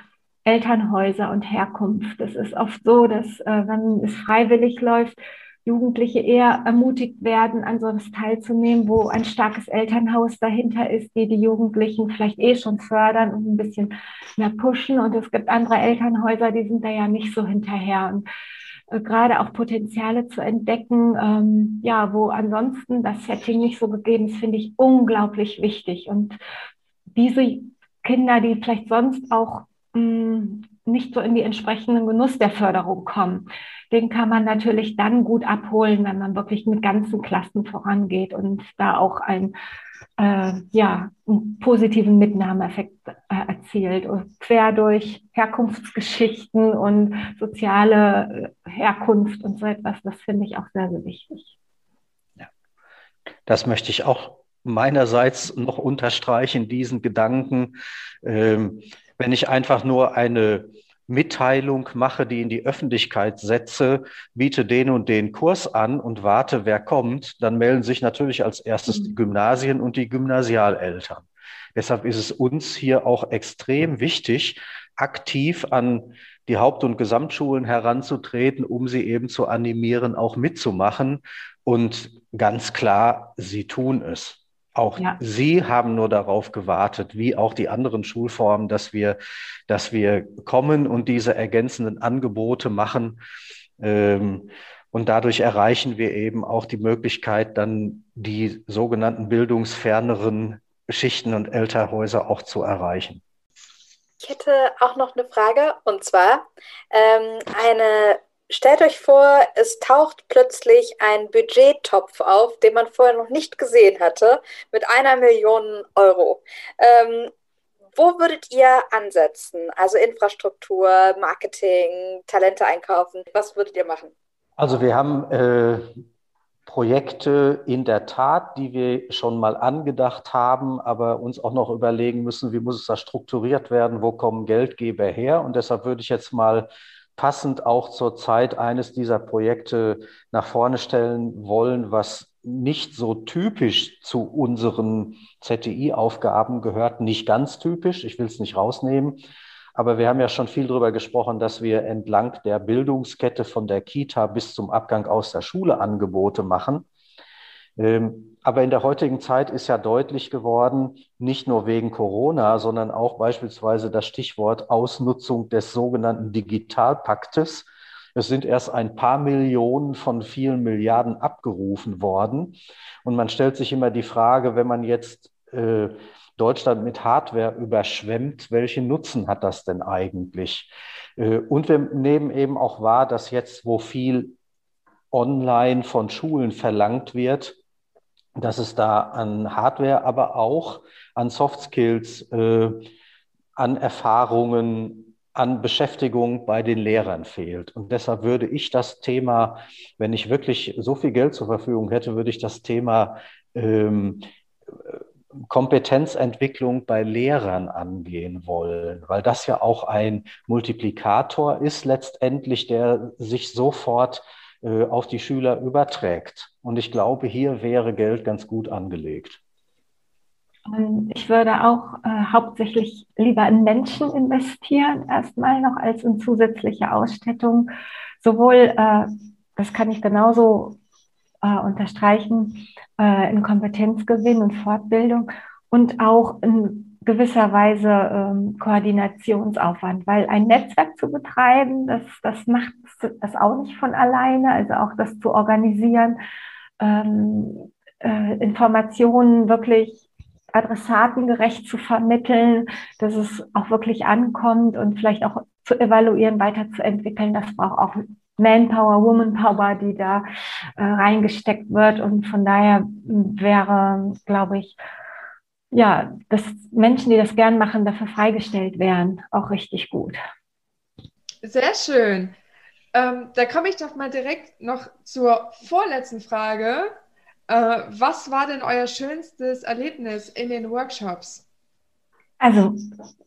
Elternhäuser und Herkunft. Es ist oft so, dass äh, wenn es freiwillig läuft, Jugendliche eher ermutigt werden, an so etwas teilzunehmen, wo ein starkes Elternhaus dahinter ist, die die Jugendlichen vielleicht eh schon fördern und ein bisschen mehr pushen. Und es gibt andere Elternhäuser, die sind da ja nicht so hinterher. Und gerade auch Potenziale zu entdecken, ähm, ja, wo ansonsten das Setting nicht so gegeben ist, finde ich unglaublich wichtig. Und diese Kinder, die vielleicht sonst auch mh, mm, nicht so in die entsprechenden Genuss der Förderung kommen, den kann man natürlich dann gut abholen, wenn man wirklich mit ganzen Klassen vorangeht und da auch ein äh, ja, einen positiven Mitnahmeeffekt äh, erzielt. Und quer durch Herkunftsgeschichten und soziale äh, Herkunft und so etwas, das finde ich auch sehr, sehr wichtig. Ja. Das möchte ich auch meinerseits noch unterstreichen, diesen Gedanken. Ähm, wenn ich einfach nur eine Mitteilung mache, die in die Öffentlichkeit setze, biete den und den Kurs an und warte, wer kommt, dann melden sich natürlich als erstes die mhm. Gymnasien und die Gymnasialeltern. Deshalb ist es uns hier auch extrem wichtig, aktiv an die Haupt- und Gesamtschulen heranzutreten, um sie eben zu animieren, auch mitzumachen. Und ganz klar, sie tun es. Auch ja. Sie haben nur darauf gewartet, wie auch die anderen Schulformen, dass wir, dass wir kommen und diese ergänzenden Angebote machen. Ähm, und dadurch erreichen wir eben auch die Möglichkeit, dann die sogenannten bildungsferneren Schichten und Elternhäuser auch zu erreichen. Ich hätte auch noch eine Frage und zwar ähm, eine Stellt euch vor, es taucht plötzlich ein Budgettopf auf, den man vorher noch nicht gesehen hatte, mit einer Million Euro. Ähm, Wo würdet ihr ansetzen? Also Infrastruktur, Marketing, Talente einkaufen. Was würdet ihr machen? Also wir haben äh, Projekte in der Tat, die wir schon mal angedacht haben, aber uns auch noch überlegen müssen, wie muss es da strukturiert werden, wo kommen Geldgeber her. Und deshalb würde ich jetzt mal passend auch zur Zeit eines dieser Projekte nach vorne stellen wollen, was nicht so typisch zu unseren ZTI-Aufgaben gehört, nicht ganz typisch, ich will es nicht rausnehmen, aber wir haben ja schon viel darüber gesprochen, dass wir entlang der Bildungskette von der Kita bis zum Abgang aus der Schule Angebote machen. Ähm, aber in der heutigen Zeit ist ja deutlich geworden, nicht nur wegen Corona, sondern auch beispielsweise das Stichwort Ausnutzung des sogenannten Digitalpaktes, es sind erst ein paar Millionen von vielen Milliarden abgerufen worden. Und man stellt sich immer die Frage, wenn man jetzt äh, Deutschland mit Hardware überschwemmt, welchen Nutzen hat das denn eigentlich? Äh, und wir nehmen eben auch wahr, dass jetzt, wo viel online von Schulen verlangt wird, dass es da an Hardware, aber auch an Soft Skills, äh, an Erfahrungen, an Beschäftigung bei den Lehrern fehlt. Und deshalb würde ich das Thema, wenn ich wirklich so viel Geld zur Verfügung hätte, würde ich das Thema ähm, Kompetenzentwicklung bei Lehrern angehen wollen, weil das ja auch ein Multiplikator ist letztendlich, der sich sofort äh, auf die Schüler überträgt. Und ich glaube, hier wäre Geld ganz gut angelegt. Und ich würde auch äh, hauptsächlich lieber in Menschen investieren, erstmal noch als in zusätzliche Ausstattung. Sowohl, äh, das kann ich genauso äh, unterstreichen, äh, in Kompetenzgewinn und Fortbildung und auch in gewisser Weise ähm, Koordinationsaufwand, weil ein Netzwerk zu betreiben, das, das macht das auch nicht von alleine, also auch das zu organisieren, ähm, äh, Informationen wirklich adressatengerecht zu vermitteln, dass es auch wirklich ankommt und vielleicht auch zu evaluieren, weiterzuentwickeln. Das braucht auch Manpower, Womanpower, die da äh, reingesteckt wird. Und von daher wäre, glaube ich, ja, dass Menschen, die das gern machen, dafür freigestellt wären, auch richtig gut. Sehr schön. Ähm, da komme ich doch mal direkt noch zur vorletzten Frage. Äh, was war denn euer schönstes Erlebnis in den Workshops? Also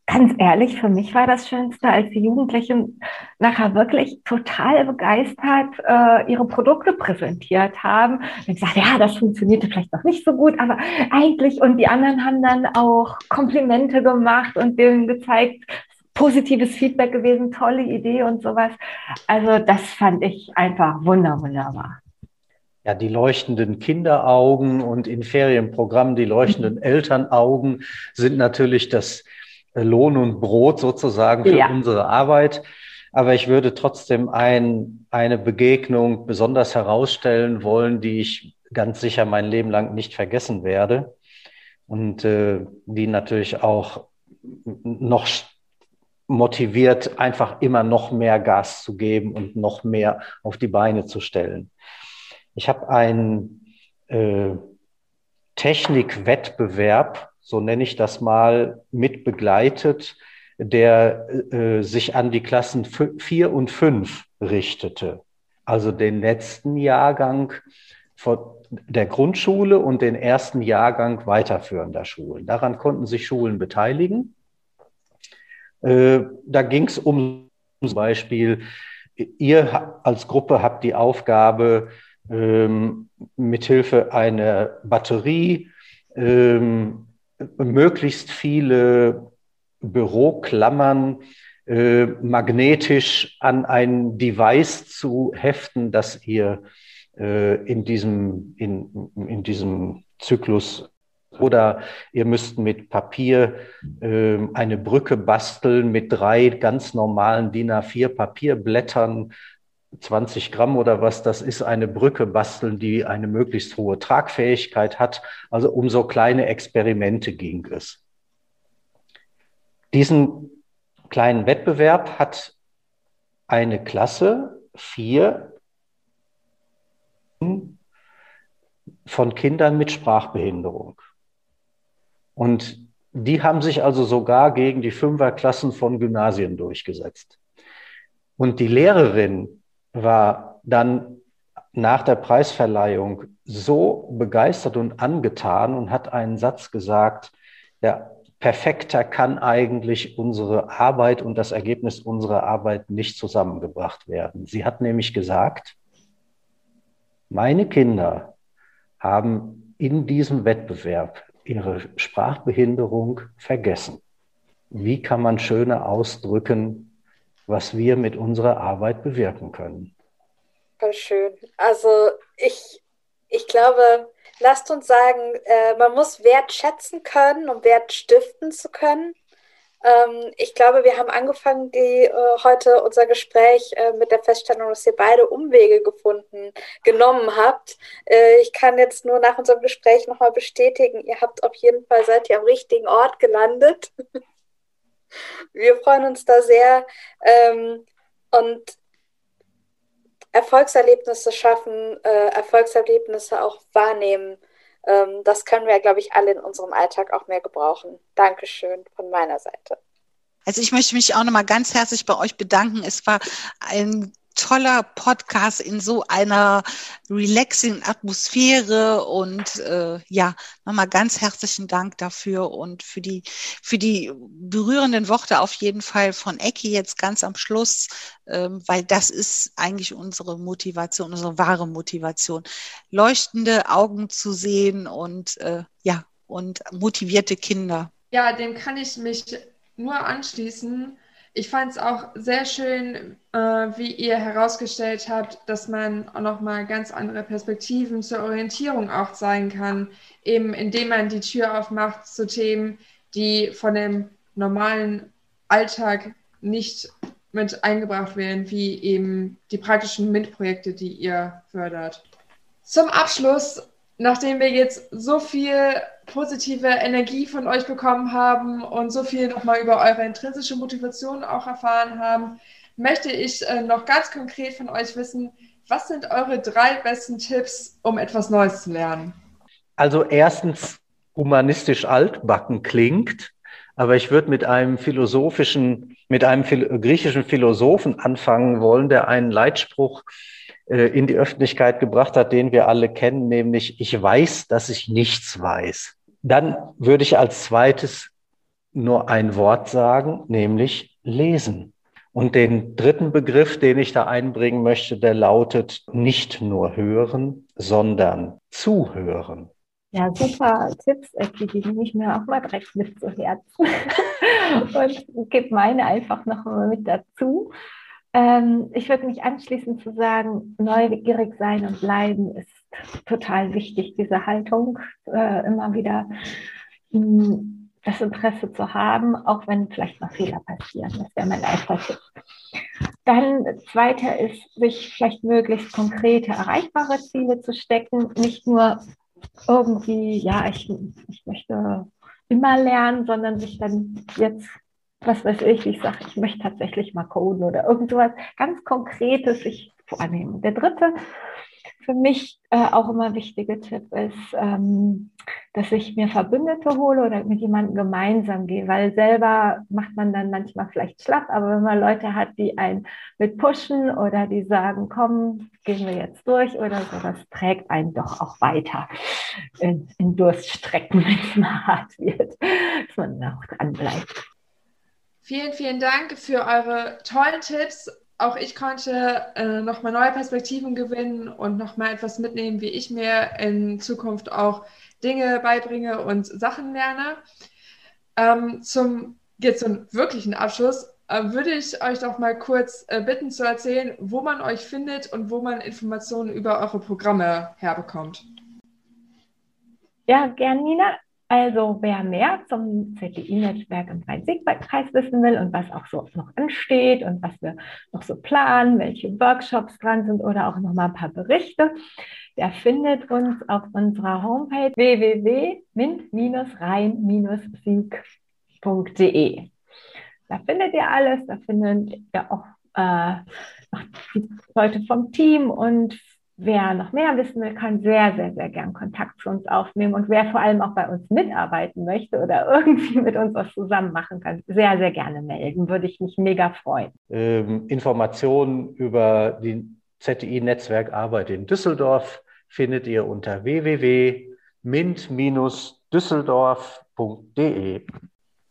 ganz ehrlich, für mich war das Schönste, als die Jugendlichen nachher wirklich total begeistert äh, ihre Produkte präsentiert haben. Und gesagt, ja, das funktionierte vielleicht noch nicht so gut, aber eigentlich und die anderen haben dann auch Komplimente gemacht und denen gezeigt, positives Feedback gewesen, tolle Idee und sowas. Also das fand ich einfach wunderbar ja, die leuchtenden Kinderaugen und in Ferienprogrammen die leuchtenden Elternaugen sind natürlich das äh, Lohn und Brot sozusagen für ja. unsere Arbeit. Aber ich würde trotzdem ein, eine Begegnung besonders herausstellen wollen, die ich ganz sicher mein Leben lang nicht vergessen werde und äh, die natürlich auch noch motiviert, einfach immer noch mehr Gas zu geben und noch mehr auf die Beine zu stellen. Ich habe einen äh, Technikwettbewerb, so nenne ich das mal, mit begleitet, der äh, sich an die Klassen vier und fünf richtete. Also den letzten Jahrgang von der Grundschule und den ersten Jahrgang weiterführender Schulen. Daran konnten sich Schulen beteiligen. Äh, da ging es um zum Beispiel, ihr als Gruppe habt die Aufgabe, ähm, mithilfe einer Batterie ähm, möglichst viele Büroklammern äh, magnetisch an ein Device zu heften, das ihr äh, in, diesem, in, in diesem Zyklus oder ihr müsst mit Papier äh, eine Brücke basteln mit drei ganz normalen DIN A4 Papierblättern 20 Gramm oder was das ist, eine Brücke basteln, die eine möglichst hohe Tragfähigkeit hat. Also um so kleine Experimente ging es. Diesen kleinen Wettbewerb hat eine Klasse vier von Kindern mit Sprachbehinderung. Und Die haben sich also sogar gegen die Fünferklassen von Gymnasien durchgesetzt. Und die Lehrerin war dann nach der Preisverleihung so begeistert und angetan und hat einen Satz gesagt, ja, perfekter kann eigentlich unsere Arbeit und das Ergebnis unserer Arbeit nicht zusammengebracht werden. Sie hat nämlich gesagt, meine Kinder haben in diesem Wettbewerb ihre Sprachbehinderung vergessen. Wie kann man schöner ausdrücken, was wir mit unserer Arbeit bewirken können? Voll schön. Also ich, ich glaube, lasst uns sagen, äh, man muss Wert schätzen können, um Wert stiften zu können. Ähm, ich glaube, wir haben angefangen, die äh, heute unser Gespräch äh, mit der Feststellung, dass ihr beide Umwege gefunden, genommen habt. Äh, ich kann jetzt nur nach unserem Gespräch nochmal bestätigen, ihr habt auf jeden Fall seid ihr am richtigen Ort gelandet. wir freuen uns da sehr. Ähm, und Erfolgserlebnisse schaffen, äh, Erfolgserlebnisse auch wahrnehmen. Ähm, das können wir, glaube ich, alle in unserem Alltag auch mehr gebrauchen. Dankeschön von meiner Seite. Also ich möchte mich auch nochmal ganz herzlich bei euch bedanken. Es war ein toller Podcast in so einer relaxing Atmosphäre und äh, ja, nochmal ganz herzlichen Dank dafür und für die, für die berührenden Worte auf jeden Fall von Ecki jetzt ganz am Schluss, ähm, weil das ist eigentlich unsere Motivation, unsere wahre Motivation. Leuchtende Augen zu sehen und äh, ja, und motivierte Kinder. Ja, dem kann ich mich nur anschließen ich fand es auch sehr schön, äh, wie ihr herausgestellt habt, dass man auch nochmal ganz andere Perspektiven zur Orientierung auch zeigen kann, eben indem man die Tür aufmacht zu Themen, die von dem normalen Alltag nicht mit eingebracht werden, wie eben die praktischen MINT-Projekte, die ihr fördert. Zum Abschluss nachdem wir jetzt so viel positive Energie von euch bekommen haben und so viel nochmal über eure intrinsische Motivation auch erfahren haben, möchte ich äh, noch ganz konkret von euch wissen, was sind eure drei besten Tipps, um etwas Neues zu lernen? Also erstens, humanistisch altbacken klingt, aber ich würde mit einem philosophischen, mit einem griechischen Philosophen anfangen wollen, der einen Leitspruch äh, in die Öffentlichkeit gebracht hat, den wir alle kennen, nämlich ich weiß, dass ich nichts weiß. Dann würde ich als zweites nur ein Wort sagen, nämlich lesen. Und den dritten Begriff, den ich da einbringen möchte, der lautet nicht nur hören, sondern zuhören. Ja, super Tipps, Ecki, die nehme ich mir auch mal direkt mit zu Herzen und gebe meine einfach noch mal mit dazu. Ähm, ich würde mich anschließen zu sagen, neugierig sein und bleiben ist total wichtig, diese Haltung äh, immer wieder mh, hm, das Interesse zu haben, auch wenn vielleicht mal Fehler passieren. Das wäre mein erster Tipp. Dann zweiter ist, sich vielleicht möglichst konkrete, erreichbare Ziele zu stecken, nicht nur irgendwie, ja, ich, ich möchte immer lernen, sondern sich dann jetzt was weiß ich, ich sage, ich möchte tatsächlich mal coden oder irgendwas ganz Konkretes sich vornehmen. Der dritte, für mich äh, auch immer wichtige Tipp ist, ähm, dass ich mir Verbündete hole oder mit jemandem gemeinsam gehe, weil selber macht man dann manchmal vielleicht schlapp, aber wenn man Leute hat, die einen mit pushen oder die sagen, komm, gehen wir jetzt durch oder so, das trägt einen doch auch weiter in, in Durststrecken, wenn es mal hart wird, dass man auch dran bleibt. Vielen, vielen Dank für eure tollen Tipps. Auch ich konnte äh, nochmal neue Perspektiven gewinnen und nochmal etwas mitnehmen, wie ich mir in Zukunft auch Dinge beibringe und Sachen lerne. Ähm, zum jetzt zum wirklichen Abschluss äh, würde ich euch doch mal kurz äh, bitten zu erzählen, wo man euch findet und wo man Informationen über eure Programme herbekommt. Ja, gern, Nina. Also wer mehr zum ZDI-Netzwerk im Rhein-Sieg-Kreis wissen will und was auch so noch ansteht und was wir noch so planen, welche Workshops dran sind oder auch noch mal ein paar Berichte, der findet uns auf unserer Homepage www.mint-rhein-sieg.de. Da findet ihr alles, da findet ihr auch äh, die Leute vom Team und Wer noch mehr wissen will, kann sehr, sehr, sehr gern Kontakt zu uns aufnehmen. Und wer vor allem auch bei uns mitarbeiten möchte oder irgendwie mit uns was zusammen machen kann, sehr, sehr gerne melden. Würde ich mich mega freuen. Ähm, Informationen über die ZTI-Netzwerkarbeit in Düsseldorf findet ihr unter www.mint-düsseldorf.de.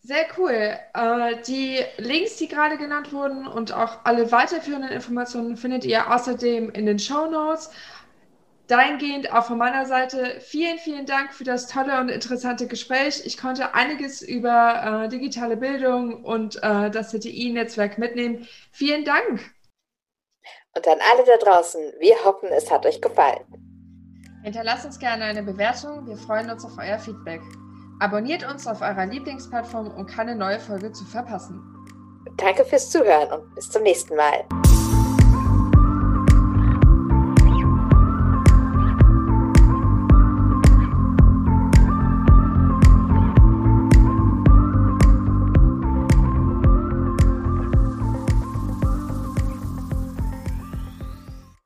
Sehr cool. Äh, die Links, die gerade genannt wurden und auch alle weiterführenden Informationen findet ihr außerdem in den Show Notes. Dahingehend auch von meiner Seite vielen, vielen Dank für das tolle und interessante Gespräch. Ich konnte einiges über äh, digitale Bildung und äh, das CTI-Netzwerk mitnehmen. Vielen Dank. Und an alle da draußen, wir hoffen, es hat euch gefallen. Hinterlasst uns gerne eine Bewertung. Wir freuen uns auf euer Feedback. Abonniert uns auf eurer Lieblingsplattform, um keine neue Folge zu verpassen. Danke fürs Zuhören und bis zum nächsten Mal.